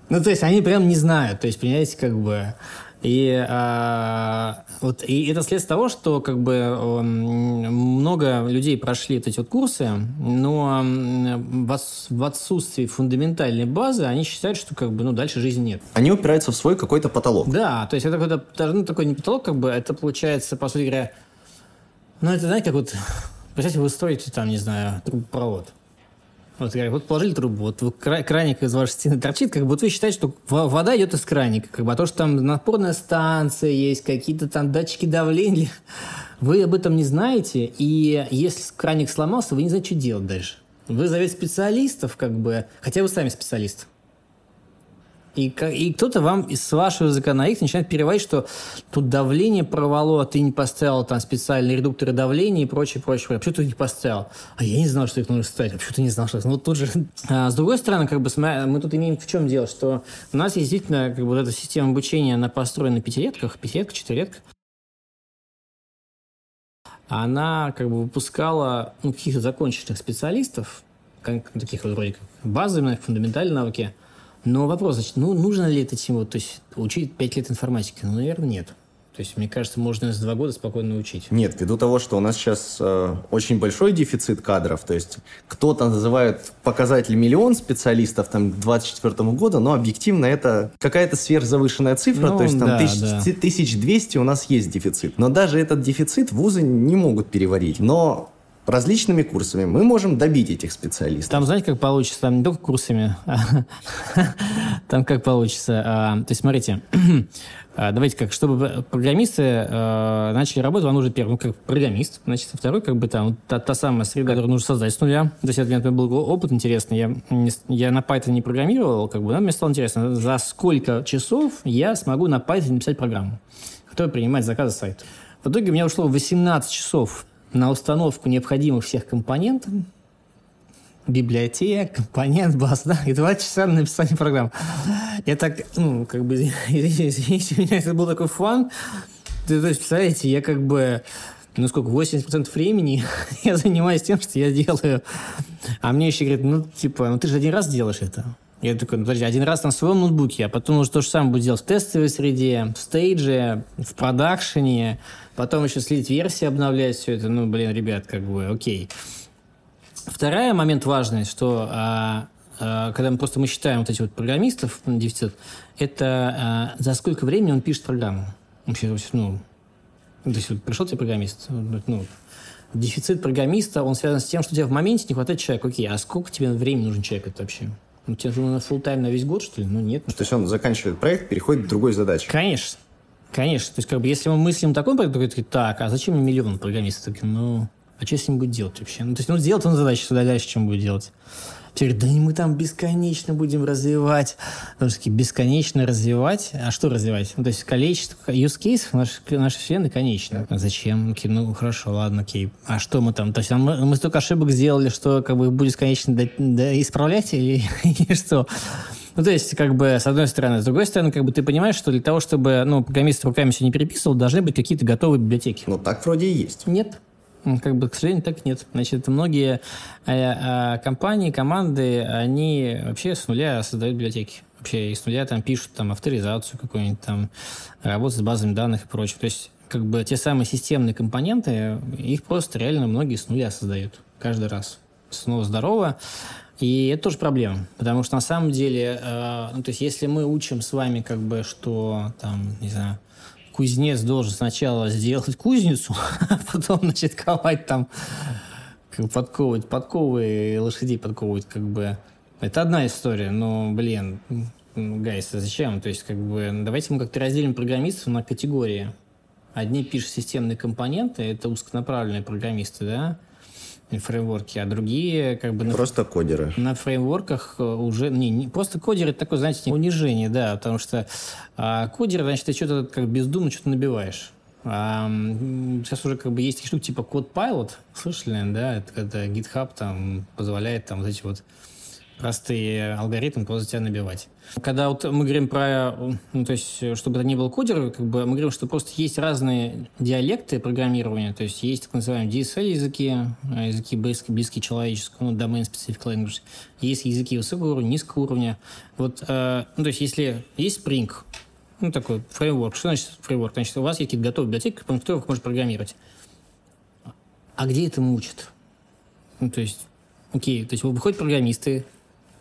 Ну, то есть они прям не знают. То есть, понимаете, как бы... И, а, вот, и это следствие того, что как бы много людей прошли вот эти вот курсы, но в отсутствии фундаментальной базы они считают, что как бы ну дальше жизни нет. Они упираются в свой какой-то потолок. Да, то есть это какой-то ну, такой не потолок, как бы это получается по сути говоря, ну это знаете как вот представьте вы строите там не знаю трубопровод, Вот, вот положили трубу, вот краник из вашей стены торчит, как вот вы считаете, что вода идет из краника, как бы, а то, что там напорная станция есть, какие-то там датчики давления, вы об этом не знаете, и если краник сломался, вы не знаете, что делать дальше. Вы зовете специалистов, как бы, хотя вы сами специалист. И, и кто-то вам с вашего языка на их начинает переводить, что тут давление порвало, а ты не поставил там специальные редукторы давления и прочее, прочее. прочее. Почему ты их не поставил? А я не знал, что их нужно ставить. А почему ты не знал, что... Ну, тут же... А, с другой стороны, как бы мы тут имеем в чем дело, что у нас есть действительно как бы, вот эта система обучения, она построена на пятилетках, пятилетка, четырилетка. Она как бы выпускала ну, каких-то законченных специалистов, как, таких вот вроде как базовые, фундаментальные навыки – но вопрос, значит, ну, нужно ли это чему? То есть учить 5 лет информатики? Ну, наверное, нет. То есть, мне кажется, можно за два года спокойно учить. Нет, ввиду того, что у нас сейчас э, очень большой дефицит кадров, то есть кто-то называет показатель миллион специалистов там, к 2024 году, но объективно это какая-то сверхзавышенная цифра, ну, то есть там да, тысяч, да. 1200 у нас есть дефицит. Но даже этот дефицит вузы не могут переварить. Но различными курсами мы можем добить этих специалистов. Там, знаете, как получится? Там не только курсами. Там как получится. А, то есть, смотрите, а, давайте как, чтобы программисты начали работать, вам нужен первый, как программист, значит, второй, как бы там, та, самая среда, которую нужно создать с нуля. То есть, это для меня был опыт интересный. Я, я на Python не программировал, как бы, но мне стало интересно, за сколько часов я смогу на Python написать программу, которая принимает заказы сайта. В итоге у меня ушло 18 часов на установку необходимых всех компонентов, библиотек, компонент, баз, да, и два часа на написание программ. Я так, ну, как бы, извините меня, это был такой фан. То есть, представляете, я как бы, ну сколько, 80% времени я занимаюсь тем, что я делаю. А мне еще говорят, ну, типа, ну ты же один раз делаешь это. Я такой, ну, подожди, один раз на своем ноутбуке, а потом уже то же самое будет делать в тестовой среде, в стейдже, в продакшене, потом еще слить версии, обновлять все это. Ну, блин, ребят, как бы, окей. Второй момент важный, что а, а, когда мы просто мы считаем вот эти вот программистов на дефицит, это а, за сколько времени он пишет программу. Вообще, ну, то есть вот пришел тебе программист, ну, дефицит программиста, он связан с тем, что тебе в моменте не хватает человека. Окей, а сколько тебе времени нужен человек это вообще? Ну, тебе нужно full тайм на весь год, что ли? Ну, нет. То есть он заканчивает проект, переходит к другой задаче. Конечно. Конечно. То есть, как бы, если мы мыслим такой проект, то такие, так, а зачем мне миллион программистов? Такие, ну, а что с ним будет делать вообще? Ну, то есть, ну, сделать он задачу сюда дальше, чем будет делать. Все говорят, да мы там бесконечно будем развивать. Потому что бесконечно развивать. А что развивать? Ну, то есть количество use cases нашей, нашей вселенной конечно. А зачем? Окей, ну хорошо, ладно, окей. А что мы там? То есть мы, мы столько ошибок сделали, что как бы будет бесконечно до, до исправлять или, или что? Ну, то есть, как бы, с одной стороны. С другой стороны, как бы ты понимаешь, что для того, чтобы, ну, программист руками все не переписывал, должны быть какие-то готовые библиотеки. Ну, так вроде и есть. Нет. Как бы, к сожалению, так нет. Значит, многие э, э, компании, команды, они вообще с нуля создают библиотеки. Вообще и с нуля там пишут там авторизацию какую-нибудь, там работу с базами данных и прочее. То есть, как бы те самые системные компоненты, их просто реально многие с нуля создают каждый раз. Снова здорово. И это тоже проблема, потому что на самом деле, э, ну, то есть если мы учим с вами как бы, что там, не знаю, кузнец должен сначала сделать кузницу, а потом, значит, ковать там, как подковывать подковы лошадей подковывать, как бы. Это одна история, но, блин, гайс, а зачем? То есть, как бы, давайте мы как-то разделим программистов на категории. Одни пишут системные компоненты, это узконаправленные программисты, да, фреймворки, а другие как бы... Просто на, кодеры. На фреймворках э, уже... Не, не, просто кодеры это такое, знаете, унижение, да, потому что а, кодер, значит, ты что-то как бездумно что-то набиваешь. А, сейчас уже как бы есть штуки типа код Pilot, слышали, да, это когда GitHub там позволяет там вот эти вот простые алгоритмы просто тебя набивать. Когда вот мы говорим про, ну, то есть, чтобы это не был кодер, как бы мы говорим, что просто есть разные диалекты программирования, то есть есть так называемые DSL языки, языки близкие, близкие человеческому, ну, domain specific language, есть языки высокого уровня, низкого уровня. Вот, э, ну, то есть если есть Spring, ну, такой фреймворк, что значит фреймворк? Значит, у вас есть какие-то готовые библиотеки, по которых можно программировать. А где этому учат? Ну, то есть, окей, то есть выходят программисты,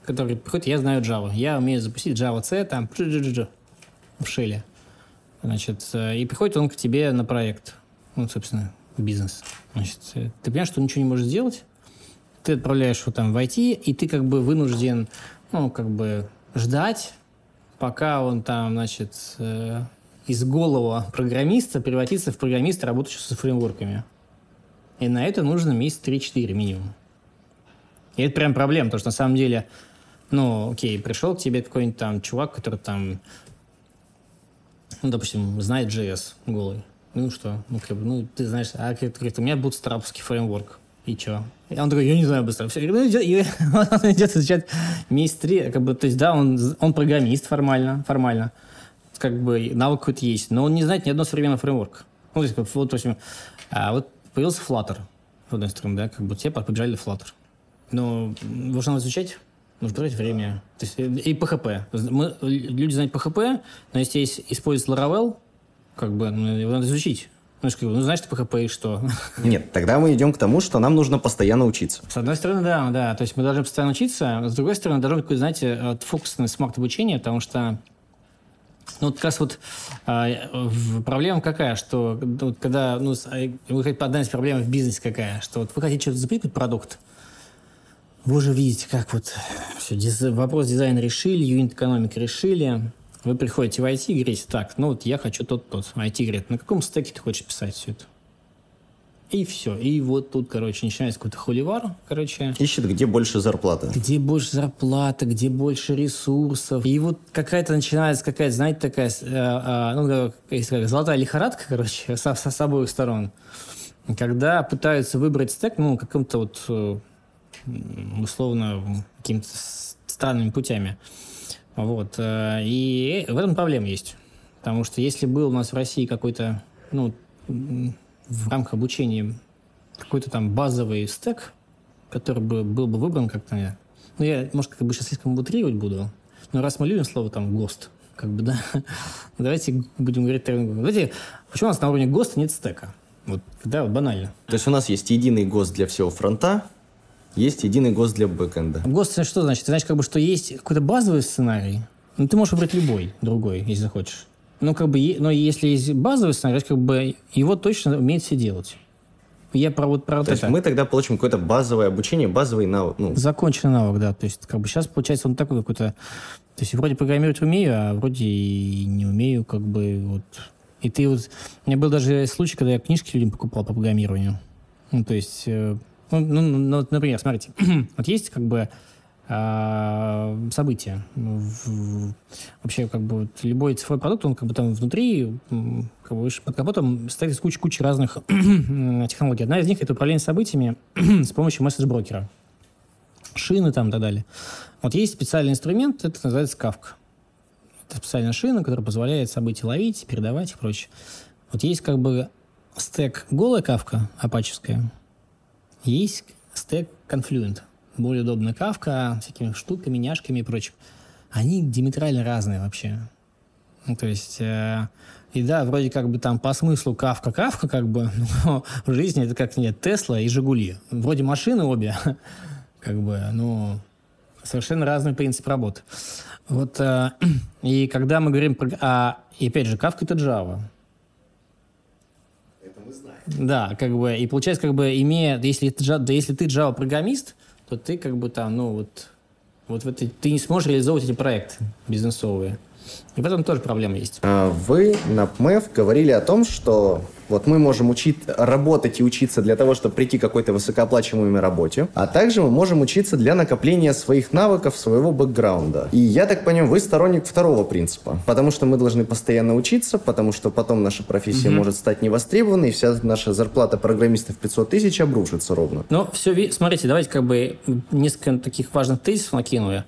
который приходит, я знаю Java. Я умею запустить Java C там в шеле. Значит, э, и приходит он к тебе на проект. Ну, собственно, бизнес. Значит, э, ты понимаешь, что ничего не может сделать, ты отправляешь его там в IT, и ты как бы вынужден, ну, как бы ждать, пока он там, значит, э, из голого программиста превратится в программиста, работающего со фреймворками. И на это нужно месяц 3-4 минимум. И это прям проблема, потому что на самом деле, ну, окей, пришел к тебе какой-нибудь там чувак, который там, ну, допустим, знает JS голый. Ну что, ну, как бы, ну, ты знаешь, а говорит, у меня бутстрапский фреймворк. И что? И он такой, я не знаю быстро. Все, ну, идет, и он идет изучать месяц три, как бы, то есть, да, он, он программист формально, формально, как бы навык какой-то есть, но он не знает ни одного современного фреймворка. Ну, то есть, вот, допустим, а вот появился Flutter, с одной стороны, да, как бы все побежали Flutter. Но нужно изучать, нужно тратить время. То есть, и PHP. Мы, люди знают PHP, но если есть, используют Laravel, как бы, ну, его надо изучить. Ну, ну знаешь, ты PHP и что? Нет, тогда мы идем к тому, что нам нужно постоянно учиться. С одной стороны, да, да. То есть мы должны постоянно учиться. С другой стороны, должен быть, знаете, фокус на смарт-обучение, потому что ну, вот как раз вот э, проблема какая, что вот, когда, ну, хотите одна из проблем в бизнесе какая, что вот вы хотите что-то запилить продукт, вы уже видите, как вот все, диз, вопрос дизайна решили, юнит экономика решили, вы приходите в IT и говорите, так, ну вот я хочу тот-тот. IT говорит, на каком стеке ты хочешь писать все это? И все. И вот тут, короче, начинается какой-то холивар, короче. Ищет, где больше зарплаты. Где больше зарплаты, где больше ресурсов. И вот какая-то начинается какая-то, знаете, такая, э, э, ну, как, золотая лихорадка, короче, со, со, с обоих сторон. Когда пытаются выбрать стек, ну, каким-то вот, э, условно, какими-то странными путями. Вот. Э, и в этом проблема есть. Потому что если был у нас в России какой-то, ну, в рамках обучения какой-то там базовый стек, который бы, был бы выбран как-то, ну, я, может, как бы сейчас слишком утрировать буду, но раз мы любим слово там ГОСТ, как бы, да, давайте будем говорить, давайте, почему у нас на уровне ГОСТа нет стека? Вот, да, банально. То есть у нас есть единый ГОСТ для всего фронта, есть единый ГОСТ для бэкэнда. ГОСТ что значит? Знаешь, как бы, что есть какой-то базовый сценарий, ну, ты можешь выбрать любой другой, если захочешь. Ну, как бы, но если есть базовый сценарий, как бы его точно умеет все делать. Я про вот про То вот есть это. мы тогда получим какое-то базовое обучение, базовый навык. Ну. Законченный навык, да. То есть, как бы сейчас получается он такой какой-то... То есть, вроде программировать умею, а вроде и не умею, как бы вот... И ты вот... У меня был даже случай, когда я книжки людям покупал по программированию. Ну, то есть... Э, ну, ну, ну например, смотрите. вот есть как бы а, события. Вообще, как бы вот, любой цифровой продукт, он как бы там внутри, как бы, под капотом стоит из кучи, кучи разных технологий. Одна из них — это управление событиями с помощью месседж-брокера. Шины там и так далее. Вот есть специальный инструмент, это называется Kafka. Это специальная шина, которая позволяет события ловить, передавать и прочее. Вот есть как бы стек голая кавка, апачевская, есть стек Confluent более удобная кавка, всякими штуками, няшками и прочим. Они диаметрально разные вообще. Ну, то есть, э, и да, вроде как бы там по смыслу кавка, кавка, как бы, но в жизни это как нет, Тесла и Жигули. Вроде машины обе, как бы, но совершенно разный принцип работы. Вот, э, и когда мы говорим про... А, и опять же, кавка это Java. Да, как бы, и получается, как бы, имея, если, да, если ты Java-программист, то ты как бы там, ну вот, вот в этой, ты не сможешь реализовывать эти проекты бизнесовые. И в этом тоже проблема есть. А вы на ПМЭФ говорили о том, что вот мы можем учить, работать и учиться для того, чтобы прийти к какой-то высокооплачиваемой работе, а также мы можем учиться для накопления своих навыков, своего бэкграунда. И я так понимаю, вы сторонник второго принципа, потому что мы должны постоянно учиться, потому что потом наша профессия mm-hmm. может стать невостребованной, и вся наша зарплата программистов 500 тысяч обрушится ровно. Ну, все, смотрите, давайте как бы несколько таких важных тезисов накину я.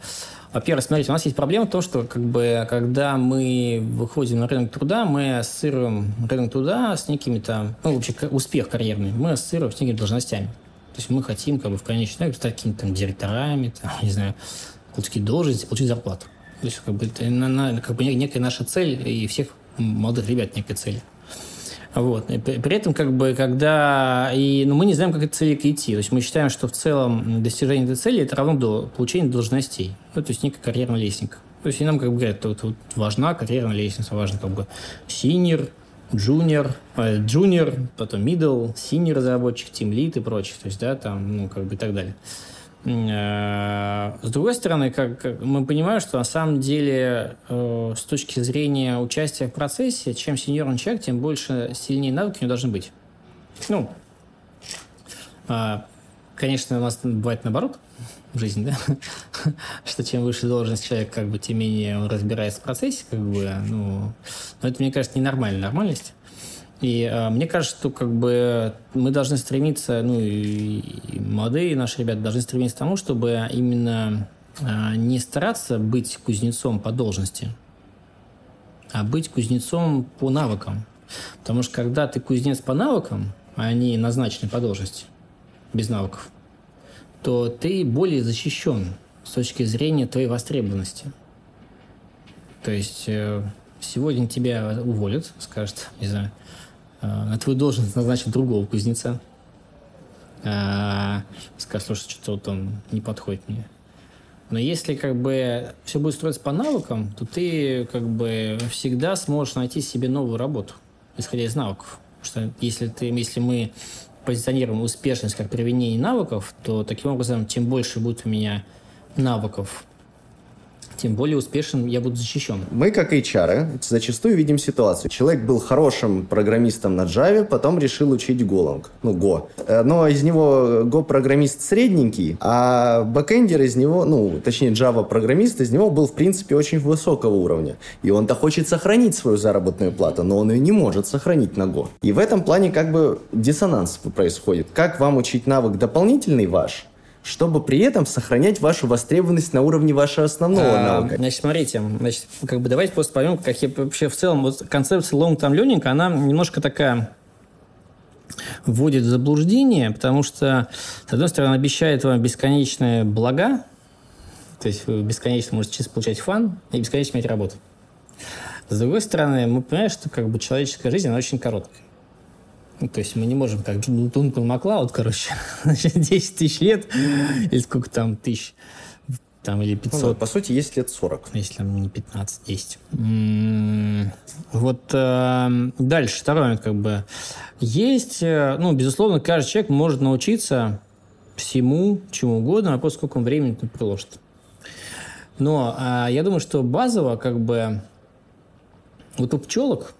Во-первых, смотрите, у нас есть проблема в том, что как бы, когда мы выходим на рынок труда, мы ассоциируем рынок труда с некими там, ну, вообще успех карьерный, мы ассоциируем с некими должностями. То есть мы хотим как бы в конечном итоге стать какими-то там директорами, там, не знаю, получить должности, получить зарплату. То есть как бы это на, на, как бы некая наша цель и всех молодых ребят некая цель. Вот. И при этом, как бы, когда... И, ну, мы не знаем, как этой цели идти. То есть мы считаем, что в целом достижение этой цели это равно до получения должностей. Ну, то есть некая карьерная лестница. То есть и нам как бы говорят, вот, вот важна карьерная лестница, важно как бы синер, junior, junior, потом middle, senior разработчик, team lead и прочее. То есть, да, там, ну, как бы и так далее. С другой стороны, как мы понимаем, что на самом деле с точки зрения участия в процессе, чем сеньорный человек, тем больше сильнее навыки у него должны быть. Ну, конечно, у нас бывает наоборот в жизни, да, что чем выше должность человек, как бы, тем менее он разбирается в процессе, как бы, ну, но это, мне кажется, ненормальная нормальность. И э, мне кажется, что как бы мы должны стремиться, ну и, и молодые наши ребята должны стремиться к тому, чтобы именно э, не стараться быть кузнецом по должности, а быть кузнецом по навыкам. Потому что когда ты кузнец по навыкам, а они назначены по должности, без навыков, то ты более защищен с точки зрения твоей востребованности. То есть э, сегодня тебя уволят, скажут, не знаю, э, на твою должность назначат другого кузнеца. А, скажут, слушай, что-то он не подходит мне. Но если как бы все будет строиться по навыкам, то ты как бы всегда сможешь найти себе новую работу, исходя из навыков. Потому что если, ты, если мы позиционируем успешность как применение навыков, то таким образом, чем больше будет у меня навыков тем более успешен я буду защищен. Мы, как HR, зачастую видим ситуацию. Человек был хорошим программистом на Java, потом решил учить Golang, ну, Go. Э, но из него Go-программист средненький, а бэкэндер из него, ну, точнее, Java-программист из него был, в принципе, очень высокого уровня. И он-то хочет сохранить свою заработную плату, но он ее не может сохранить на Go. И в этом плане как бы диссонанс происходит. Как вам учить навык дополнительный ваш, чтобы при этом сохранять вашу востребованность на уровне вашего основного а, навыка. Значит, смотрите, значит, как бы давайте просто поймем, как я вообще в целом, вот концепция long-term learning, она немножко такая вводит в заблуждение, потому что, с одной стороны, обещает вам бесконечные блага, то есть вы бесконечно можете чисто получать фан и бесконечно иметь работу. С другой стороны, мы понимаем, что как бы человеческая жизнь, она очень короткая. Ну, то есть мы не можем, как Дункан Маклауд, короче, 10 тысяч лет, или сколько там тысяч, там, или 500. Ну, по сути, есть лет 40. Если там не 15, 10. Вот э, дальше, второй момент, как бы. Есть, э, ну, безусловно, каждый человек может научиться всему, чему угодно, вопрос, сколько он времени тут приложит. Но э, я думаю, что базово, как бы, вот у пчелок,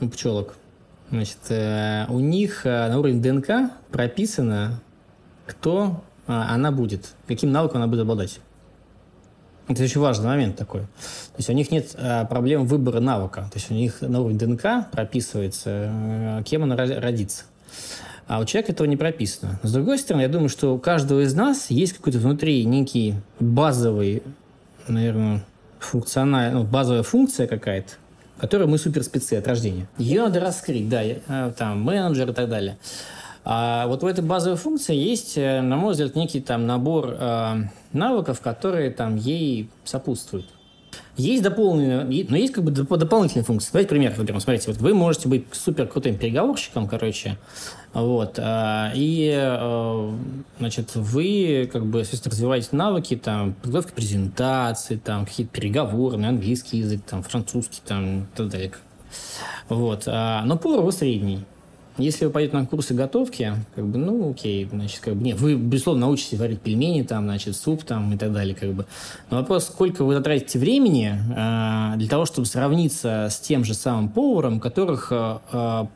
у пчелок, Значит, э, у них э, на уровне ДНК прописано, кто э, она будет, каким навыком она будет обладать. Это очень важный момент такой. То есть у них нет проблем выбора навыка. То есть у них на уровне ДНК прописывается, кем она родится. А у человека этого не прописано. С другой стороны, я думаю, что у каждого из нас есть какой-то внутри некий базовый, наверное, функциональный, ну, базовая функция какая-то, которой мы суперспецы от рождения. Ее надо раскрыть, да, э, там, менеджер и так далее. А вот в этой базовой функции есть, э, на мой взгляд, некий там набор э, навыков, которые там ей сопутствуют. Есть дополненные, но есть как бы дополнительные функции. Давайте пример выберем. Смотрите, вот вы можете быть супер крутым переговорщиком, короче, вот, а, и, а, значит, вы как бы, естественно, развиваете навыки, там, подготовки презентации, там, какие-то переговоры на английский язык, там, французский, там, и так далее. Вот, а, но вы средний. Если вы пойдете на курсы готовки, как бы, ну, окей, значит, как бы, нет, вы, безусловно, научитесь варить пельмени, там, значит, суп, там, и так далее, как бы. Но вопрос, сколько вы затратите времени э, для того, чтобы сравниться с тем же самым поваром, которых, э,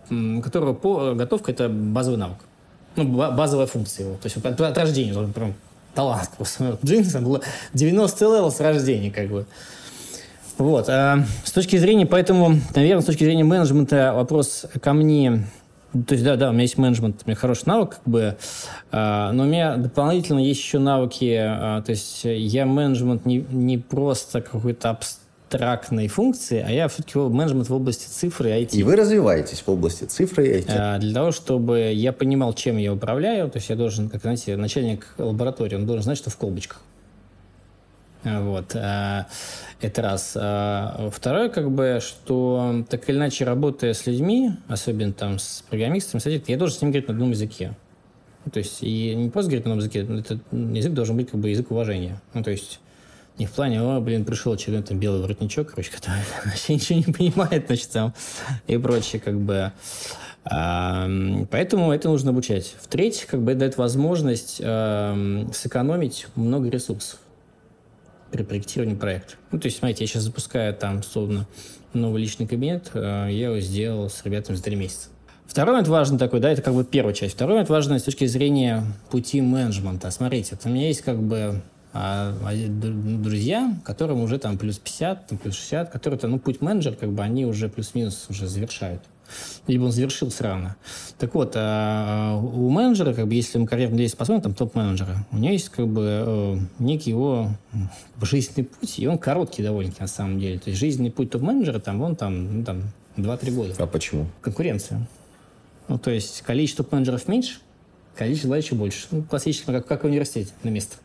которого по, готовка – это базовый навык. Ну, базовая функция его. То есть от, от рождения, он прям талант просто. Джинса было 90 level с рождения, как бы. Вот. С точки зрения, поэтому, наверное, с точки зрения менеджмента вопрос ко мне то есть, да, да, у меня есть менеджмент, у меня хороший навык, как бы, э, но у меня дополнительно есть еще навыки, э, то есть я менеджмент не, не просто какой-то абстрактной функции, а я все-таки менеджмент в области цифры и IT. И вы развиваетесь в области цифры и IT? Э, для того, чтобы я понимал, чем я управляю, то есть я должен, как, знаете, начальник лаборатории, он должен знать, что в колбочках. Вот. А, это раз. А, второе, как бы, что так или иначе, работая с людьми, особенно там с программистами, я должен с ними говорить на одном языке. То есть, и не просто говорить на одном языке, этот язык должен быть как бы язык уважения. Ну, то есть, Не в плане, о, блин, пришел очередной там белый воротничок, короче, который вообще ничего не понимает, значит, там, и прочее, как бы. А, поэтому это нужно обучать. В-третьих, как бы это дает возможность а, сэкономить много ресурсов при проектировании проекта. Ну, то есть, смотрите, я сейчас запускаю там, условно, новый личный кабинет, а, я его сделал с ребятами за три месяца. Второй момент важный такой, да, это как бы первая часть. Второй момент важный с точки зрения пути менеджмента. Смотрите, у меня есть как бы а, а друзья, которым уже там плюс 50, там, плюс 60, которые, ну, путь менеджер, как бы они уже плюс-минус уже завершают. Либо он завершился рано. Так вот, а, у менеджера, как бы, если мы карьерный лестницу посмотрим, там топ-менеджера, у него есть как бы э, некий его жизненный путь, и он короткий довольно на самом деле. То есть жизненный путь топ-менеджера, там, он там, ну, там 2-3 года. А почему? Конкуренция. Ну, то есть количество менеджеров меньше, количество желающих больше. Ну, классически, как, как в университете, на место.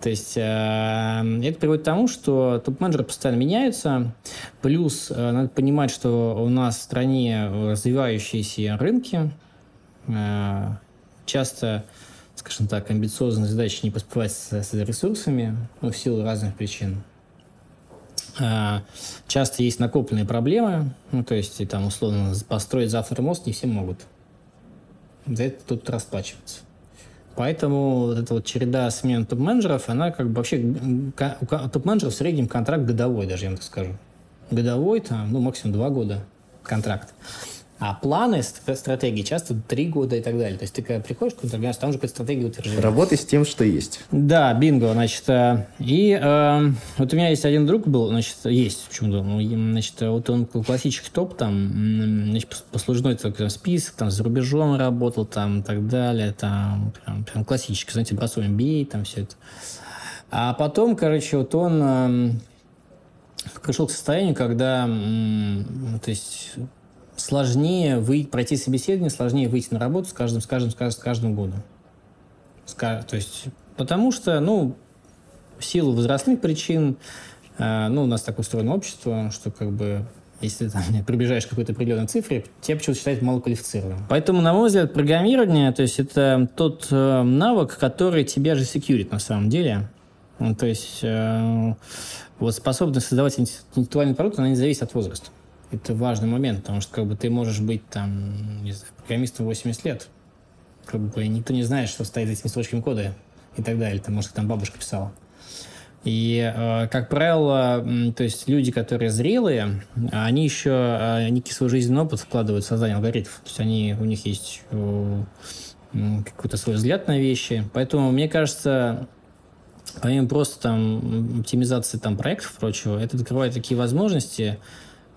То есть э, это приводит к тому, что топ-менеджеры постоянно меняются. Плюс э, надо понимать, что у нас в стране развивающиеся рынки. Э, часто, скажем так, амбициозные задачи не поспевать с, с ресурсами ну, в силу разных причин. Э, часто есть накопленные проблемы. Ну, то есть, там, условно, построить завтра мост не все могут. За это тут расплачиваться. Поэтому вот эта вот череда смен топ-менеджеров, она как бы вообще... У топ-менеджеров в среднем контракт годовой, даже я вам так скажу. Годовой, там, ну, максимум два года контракт. А планы, стратегии часто три года и так далее. То есть ты когда приходишь к какой-то организации, там уже какая-то стратегия утверждена. Работай с тем, что есть. Да, бинго, значит. Э, и э, вот у меня есть один друг был, значит, есть почему-то, ну, значит, вот он классический топ, там, значит, послужной такой список, там, за рубежом работал, там, и так далее, там, прям, прям классический, знаете, бросой MBA, там, все это. А потом, короче, вот он э, пришел к состоянию, когда, то есть сложнее выйти, пройти собеседование, сложнее выйти на работу с каждым, с каждым, с каждым, с каждым годом. То есть, потому что, ну, в силу возрастных причин, э, ну, у нас так устроено общество, что как бы если там, приближаешь к какой-то определенной цифре, тебя почему-то считают малоквалифицированным. Поэтому, на мой взгляд, программирование, то есть это тот э, навык, который тебя же секьюрит на самом деле. Ну, то есть э, вот способность создавать интеллектуальный продукт, она не зависит от возраста это важный момент, потому что как бы ты можешь быть там, не знаю, программистом 80 лет, как бы никто не знает, что стоит за этими строчками кода и так далее. Там, может, там бабушка писала. И, э, как правило, то есть люди, которые зрелые, они еще э, некий свой жизненный опыт вкладывают в создание алгоритмов. То есть они, у них есть э, какой-то свой взгляд на вещи. Поэтому, мне кажется, помимо просто там оптимизации там проектов и прочего, это открывает такие возможности,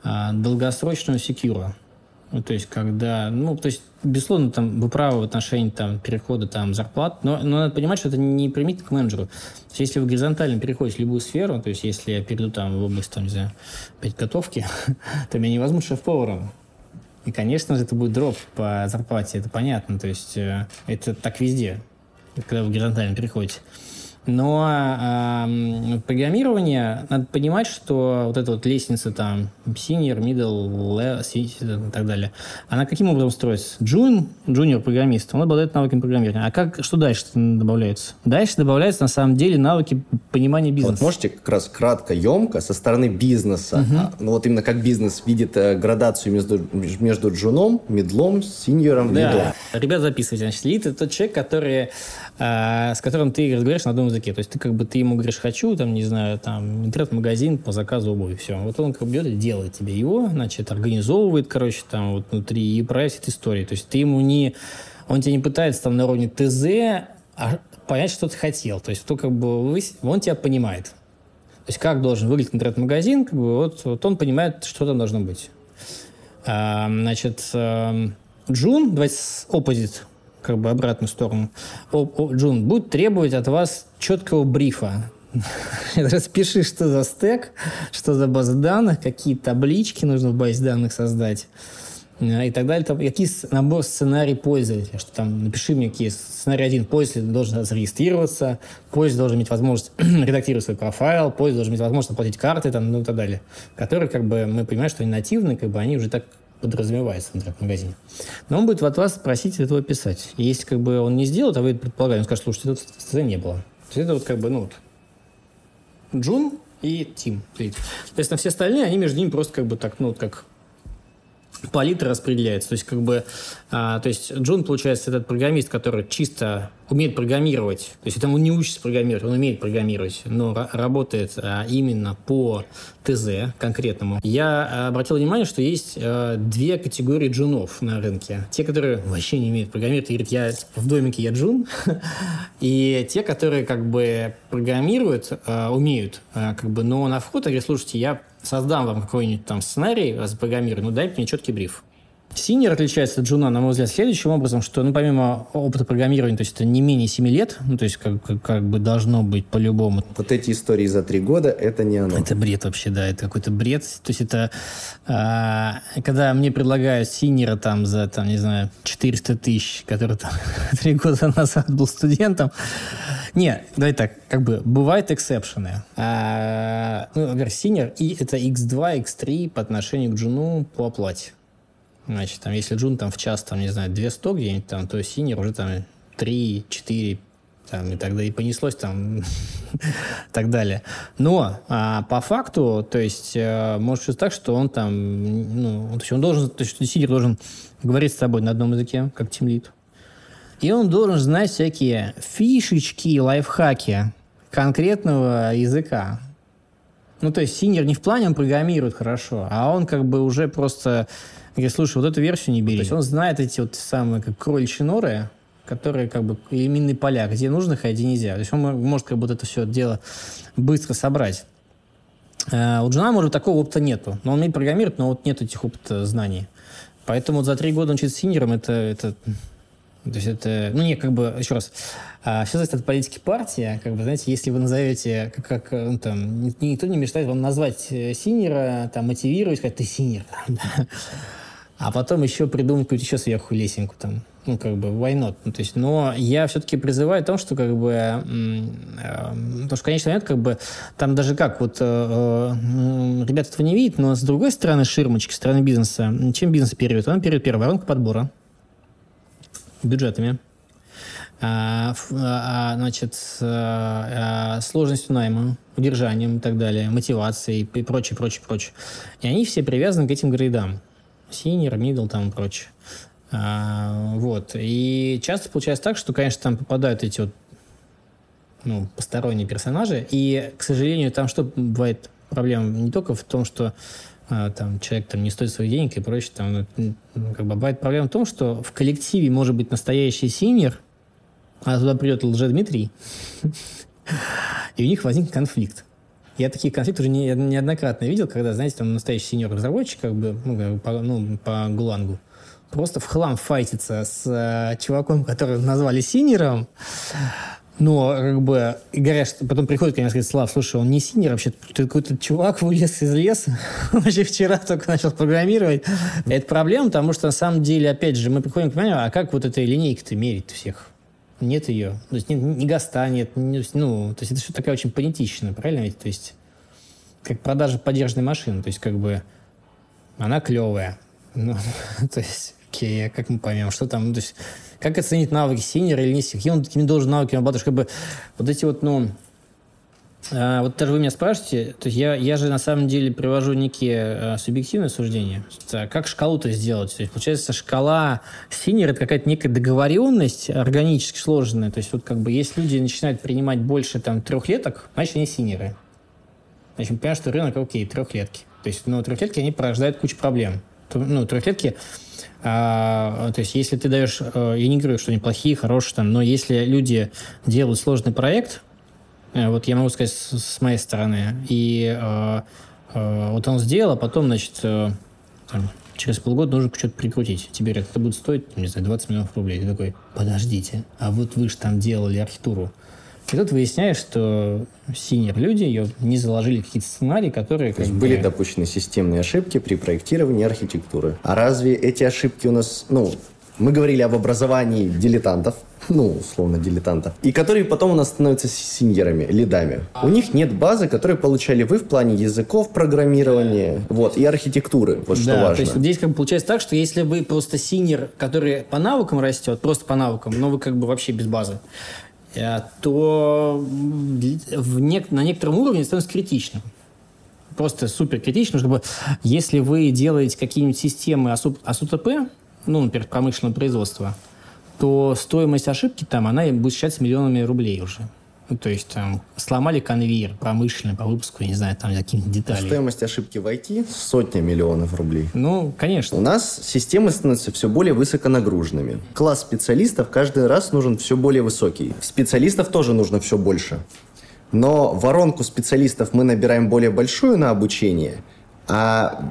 а, долгосрочного секьюра. Ну, то есть, когда, ну, то есть, безусловно, там, вы правы в отношении там, перехода там, зарплат, но, но надо понимать, что это не примит к менеджеру. То есть, если вы горизонтально переходите в любую сферу, то есть, если я перейду там, в область, там, не знаю, готовки, то меня не возьмут шеф-поваром. И, конечно же, это будет дроп по зарплате, это понятно. То есть, э, это так везде, когда вы горизонтально переходите. Но э, программирование, надо понимать, что вот эта вот лестница там senior, middle, senior и так далее, она каким образом строится? Джун, junior программист, он обладает навыками программирования. А как, что дальше добавляется? Дальше добавляются на самом деле навыки понимания бизнеса. Вот можете как раз кратко, емко со стороны бизнеса, угу. ну вот именно как бизнес видит э, градацию между, между джуном, медлом, синьором, да. лидом. Ребят, записывайте. Значит, лид – это тот человек, который, э, с которым ты разговариваешь на одном языке. То есть ты как бы ты ему говоришь, хочу, там, не знаю, там, интернет-магазин по заказу обуви, все. Вот он как бы берет и делает тебе его, значит, организовывает, короче, там вот внутри и правит истории. То есть ты ему не... Он тебе не пытается там на уровне ТЗ а понять, что ты хотел. То есть то как бы вы, он тебя понимает. То есть как должен выглядеть интернет-магазин, как бы вот, вот он понимает, что там должно быть. А, значит, а, Джун, давайте opposite как бы обратную сторону. О, о, Джун будет требовать от вас четкого брифа. Распиши, что за стек, что за база данных, какие таблички нужно в базе данных создать э, и так далее. Какие набор сценарий пользователя, что там напиши мне, какие сценарий один, пользователь должен зарегистрироваться, пользователь должен иметь возможность редактировать свой профайл, пользователь должен иметь возможность оплатить карты там, ну и так далее, которые, как бы, мы понимаем, что они нативные, как бы они уже так подразумевается в интернет-магазине. Но он будет от вас просить этого писать. И если как бы он не сделает, а вы предполагаете, он скажет, слушайте, тут ТЗ не было. То есть это вот как бы, ну вот, Джун и Тим. То есть там все остальные, они между ними просто как бы так, ну, как палитра распределяется. То есть, как бы, а, то есть Джун, получается, этот программист, который чисто умеет программировать. То есть это он не учится программировать, он умеет программировать, но работает а, именно по ТЗ конкретному. Я а, обратил внимание, что есть а, две категории джунов на рынке. Те, которые вообще не умеют программировать и говорят, я в домике, я джун. И те, которые как бы программируют, а, умеют, а, как бы, но на вход, я говорю, слушайте, я создам вам какой-нибудь там сценарий, запрограммирую, ну дайте мне четкий бриф. Синер отличается от джуна, на мой взгляд, следующим образом, что, ну, помимо опыта программирования, то есть это не менее 7 лет, ну, то есть как, как, как бы должно быть по-любому. Вот эти истории за три года, это не оно. Это бред вообще, да, это какой-то бред. То есть это, а, когда мне предлагают senior а там за, там, не знаю, 400 тысяч, который там три года назад был студентом, не, давай так, как бы бывают exception ы. А, ну, например, senior, и это x2, x3 по отношению к джуну по оплате. Значит, там, если джун там в час, там, не знаю, 200 где-нибудь там, то senior уже там 3, 4, там, и тогда и понеслось там, так далее. Но а, по факту, то есть, а, может быть так, что он там, ну, то есть он должен, то есть senior должен говорить с тобой на одном языке, как тимлид. И он должен знать всякие фишечки, лайфхаки конкретного языка. Ну, то есть senior не в плане он программирует хорошо, а он как бы уже просто Говорит, слушай, вот эту версию не бери. То есть он знает эти вот самые как кроличьи норы, которые как бы или поля, где нужно ходить, где нельзя. То есть он может как вот это все дело быстро собрать. А у Джуна, может, такого опыта нету. Но он умеет программировать, но вот нет этих опыта знаний. Поэтому за три года он учиться senior ом, это, это то есть это, ну, не, как бы, еще раз, а, все зависит от политики партии. Как бы, знаете, если вы назовете, как, как ну, там, никто не мешает вам назвать э, senior а, там, мотивировать, сказать, ты senior. Да а потом еще придумать какую-то еще сверху лесенку там. Ну, как бы, why not? Ну, то есть, но я все-таки призываю о том, что, как бы, э, потому что, конечно, момент, как бы, там даже как, вот, э, э, ребята этого не видят, но с другой стороны ширмочки, стороны бизнеса, чем бизнес оперирует? Он оперирует первую воронку подбора бюджетами, а, а, значит, а, а, сложностью найма, удержанием и так далее, мотивацией и прочее, прочее, прочее. И они все привязаны к этим грейдам senior, middle там и прочее. Вот. И часто получается так, что, конечно, там попадают эти вот ну, посторонние персонажи, и, к сожалению, там что бывает проблема не только в том, что там человек там не стоит своих денег и прочее, там, ну, как бы бывает проблема в том, что в коллективе может быть настоящий синер, а туда придет лже-Дмитрий, и у них возникнет конфликт. Я такие конфликты уже не, неоднократно видел, когда, знаете, там настоящий senior разработчик, как бы, ну, по, ну, по Golang у, просто в хлам файтится с э, чуваком, которого назвали senior ом, но, как бы, и говорят, потом приходит, конечно, говорит, Слав, слушай, он не senior, вообще, ты какой-то чувак вылез из леса, вообще вчера только начал программировать. Это проблема, потому что, на самом деле, опять же, мы приходим к пониманию, а как вот этой линейкой-то мерить всех? нет ее. То есть нет, ни ГОСТа нет. Не, ну, то есть это все такая очень понятичная, правильно ведь? То есть как продажа поддержанной машины. То есть как бы она клевая. Ну, то есть, окей, как мы поймем, что там, то есть, как оценить навыки синера или не синера? Какие он такими должен навыки обладать? Бы вот эти вот, ну, а, вот даже вы меня спрашиваете, то есть я, я же на самом деле привожу некие а, субъективные суждения. А как шкалу-то сделать? То есть, получается, шкала senior это какая-то некая договоренность органически сложенная. То есть вот как бы если люди начинают принимать больше там трехлеток, значит они senior ы. Значит, понимаем, что рынок, окей, трехлетки. То есть, ну, трехлетки, они порождают кучу проблем. Ну, трехлетки, а, то есть, если ты даешь, а, я не говорю, что они плохие, хорошие, там, но если люди делают сложный проект, Э, вот я могу сказать с, моей стороны. И э, э, вот он сделал, а потом, значит, э, там, через полгода нужно что-то прикрутить. Тебе говорят, это будет стоить, не знаю, 20 миллионов рублей. Ты такой, подождите, а вот вы же там делали архитектуру. И тут выясняешь, что синер люди ее не заложили какие-то сценарии, которые... То есть были допущены системные ошибки при проектировании архитектуры. А разве эти ошибки у нас, ну, мы говорили об образовании дилетантов, ну, условно, дилетантов, и которые потом у нас становятся синьерами, лидами. У них нет базы, которую получали вы в плане языков программирования, вот, и архитектуры, вот что да, важно. то есть здесь как бы получается так, что если вы просто синьер, который по навыкам растет, просто по навыкам, но вы как бы вообще без базы, то в нек- на некотором уровне становится критичным. Просто супер критично, чтобы если вы делаете какие-нибудь системы АСУТП, ну, например, промышленного производства, то стоимость ошибки там, она будет считаться миллионами рублей уже. Ну, то есть там сломали конвейер промышленный по выпуску, не знаю, там каких-то деталей. Стоимость ошибки в IT сотня миллионов рублей. Ну, конечно. У нас системы становятся все более высоконагруженными. Класс специалистов каждый раз нужен все более высокий. Специалистов тоже нужно все больше. Но воронку специалистов мы набираем более большую на обучение, а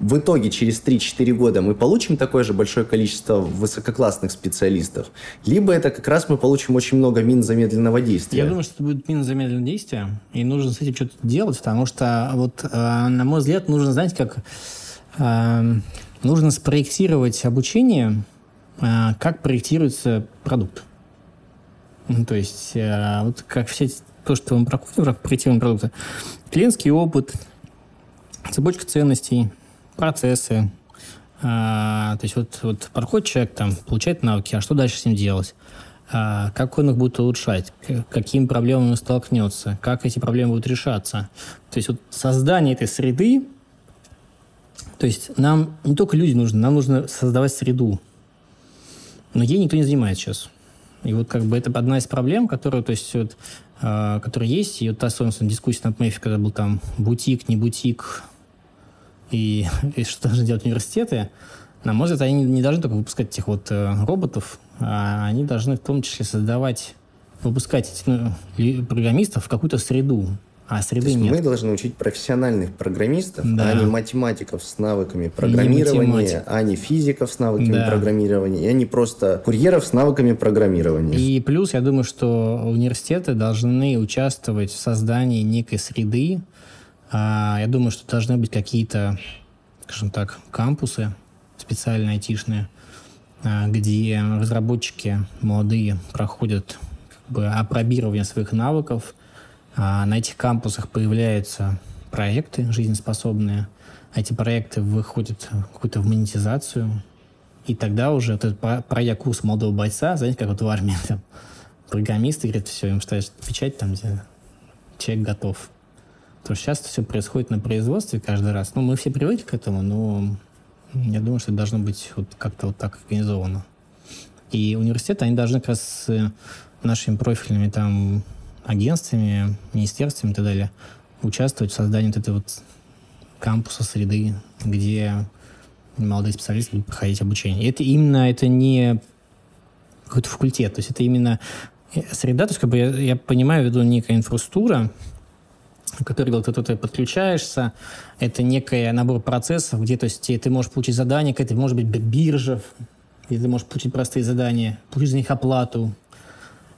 в итоге через 3-4 года мы получим такое же большое количество высококлассных специалистов, либо это как раз мы получим очень много мин замедленного действия. Я думаю, что это будет мин замедленного действия, и нужно с этим что-то делать, потому что, вот, э, на мой взгляд, нужно, знаете, как э, нужно спроектировать обучение, э, как проектируется продукт. Ну, то есть, э, вот как все то, что мы проходим, как проектирование продукта, клиентский опыт, цепочка ценностей, процессы. А, то есть вот, вот проходит человек, там, получает навыки, а что дальше с ним делать? А, как он их будет улучшать? Какими проблемами он столкнется? Как эти проблемы будут решаться? То есть вот создание этой среды, то есть нам не только люди нужны, нам нужно создавать среду. Но ей никто не занимается сейчас. И вот как бы это одна из проблем, которая, то есть, вот, э, которая есть. И вот та, собственно, дискуссия на МЭФе, когда был там бутик, не бутик, и, и что должны делать университеты, на мой взгляд, они не должны только выпускать этих вот э, роботов, а они должны в том числе создавать, выпускать этих ну, программистов в какую-то среду. А среды То есть нет. Мы должны учить профессиональных программистов, да. а не математиков с навыками программирования, а не физиков с навыками да. программирования, а не просто курьеров с навыками программирования. И плюс, я думаю, что университеты должны участвовать в создании некой среды, я думаю, что должны быть какие-то, скажем так, кампусы специальные айтишные, а, где разработчики молодые проходят как бы опробирование своих навыков. А на этих кампусах появляются проекты жизнеспособные. Эти проекты выходят какую-то в монетизацию. И тогда уже вот этот пройдя курс молодого бойца, знаете, как вот в армии, там, программисты говорят, все, им ставят печать, там, где человек готов. Потому что сейчас все происходит на производстве каждый раз. Ну, мы все привыкли к этому, но я думаю, что это должно быть вот как-то вот так организовано. И университеты, они должны как раз с нашими профильными там агентствами, министерствами и так далее участвовать в создании вот этой вот кампуса, среды, где молодые специалисты будут проходить обучение. И это именно, это не какой-то факультет, то есть это именно среда, то есть как бы я, я понимаю, веду некая инфраструктура, который ты, ты подключаешься, это некий набор процессов, где то есть, ты можешь получить задание, это может быть биржа, где ты можешь получить простые задания, получить за них оплату.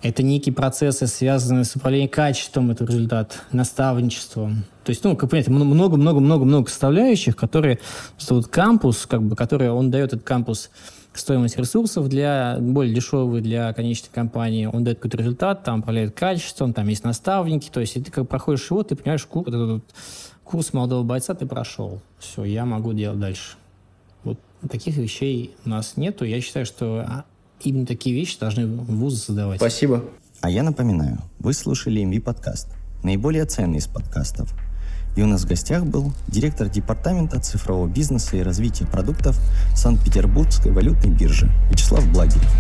Это некие процессы, связанные с управлением качеством этого результата, наставничеством. То есть, ну, как понимаете, много-много-много-много составляющих, которые, что вот кампус, как бы, который он дает этот кампус стоимость ресурсов для более дешевый для конечной компании, он дает какой-то результат, там управляет качеством, там есть наставники, то есть и ты как проходишь его, ты понимаешь, курс, этот курс молодого бойца ты прошел, все, я могу делать дальше. Вот таких вещей у нас нету, я считаю, что а, именно такие вещи должны вузы создавать. Спасибо. А я напоминаю, вы слушали MV подкаст, наиболее ценный из подкастов – и у нас в гостях был директор департамента цифрового бизнеса и развития продуктов Санкт-Петербургской валютной биржи Вячеслав Благерев.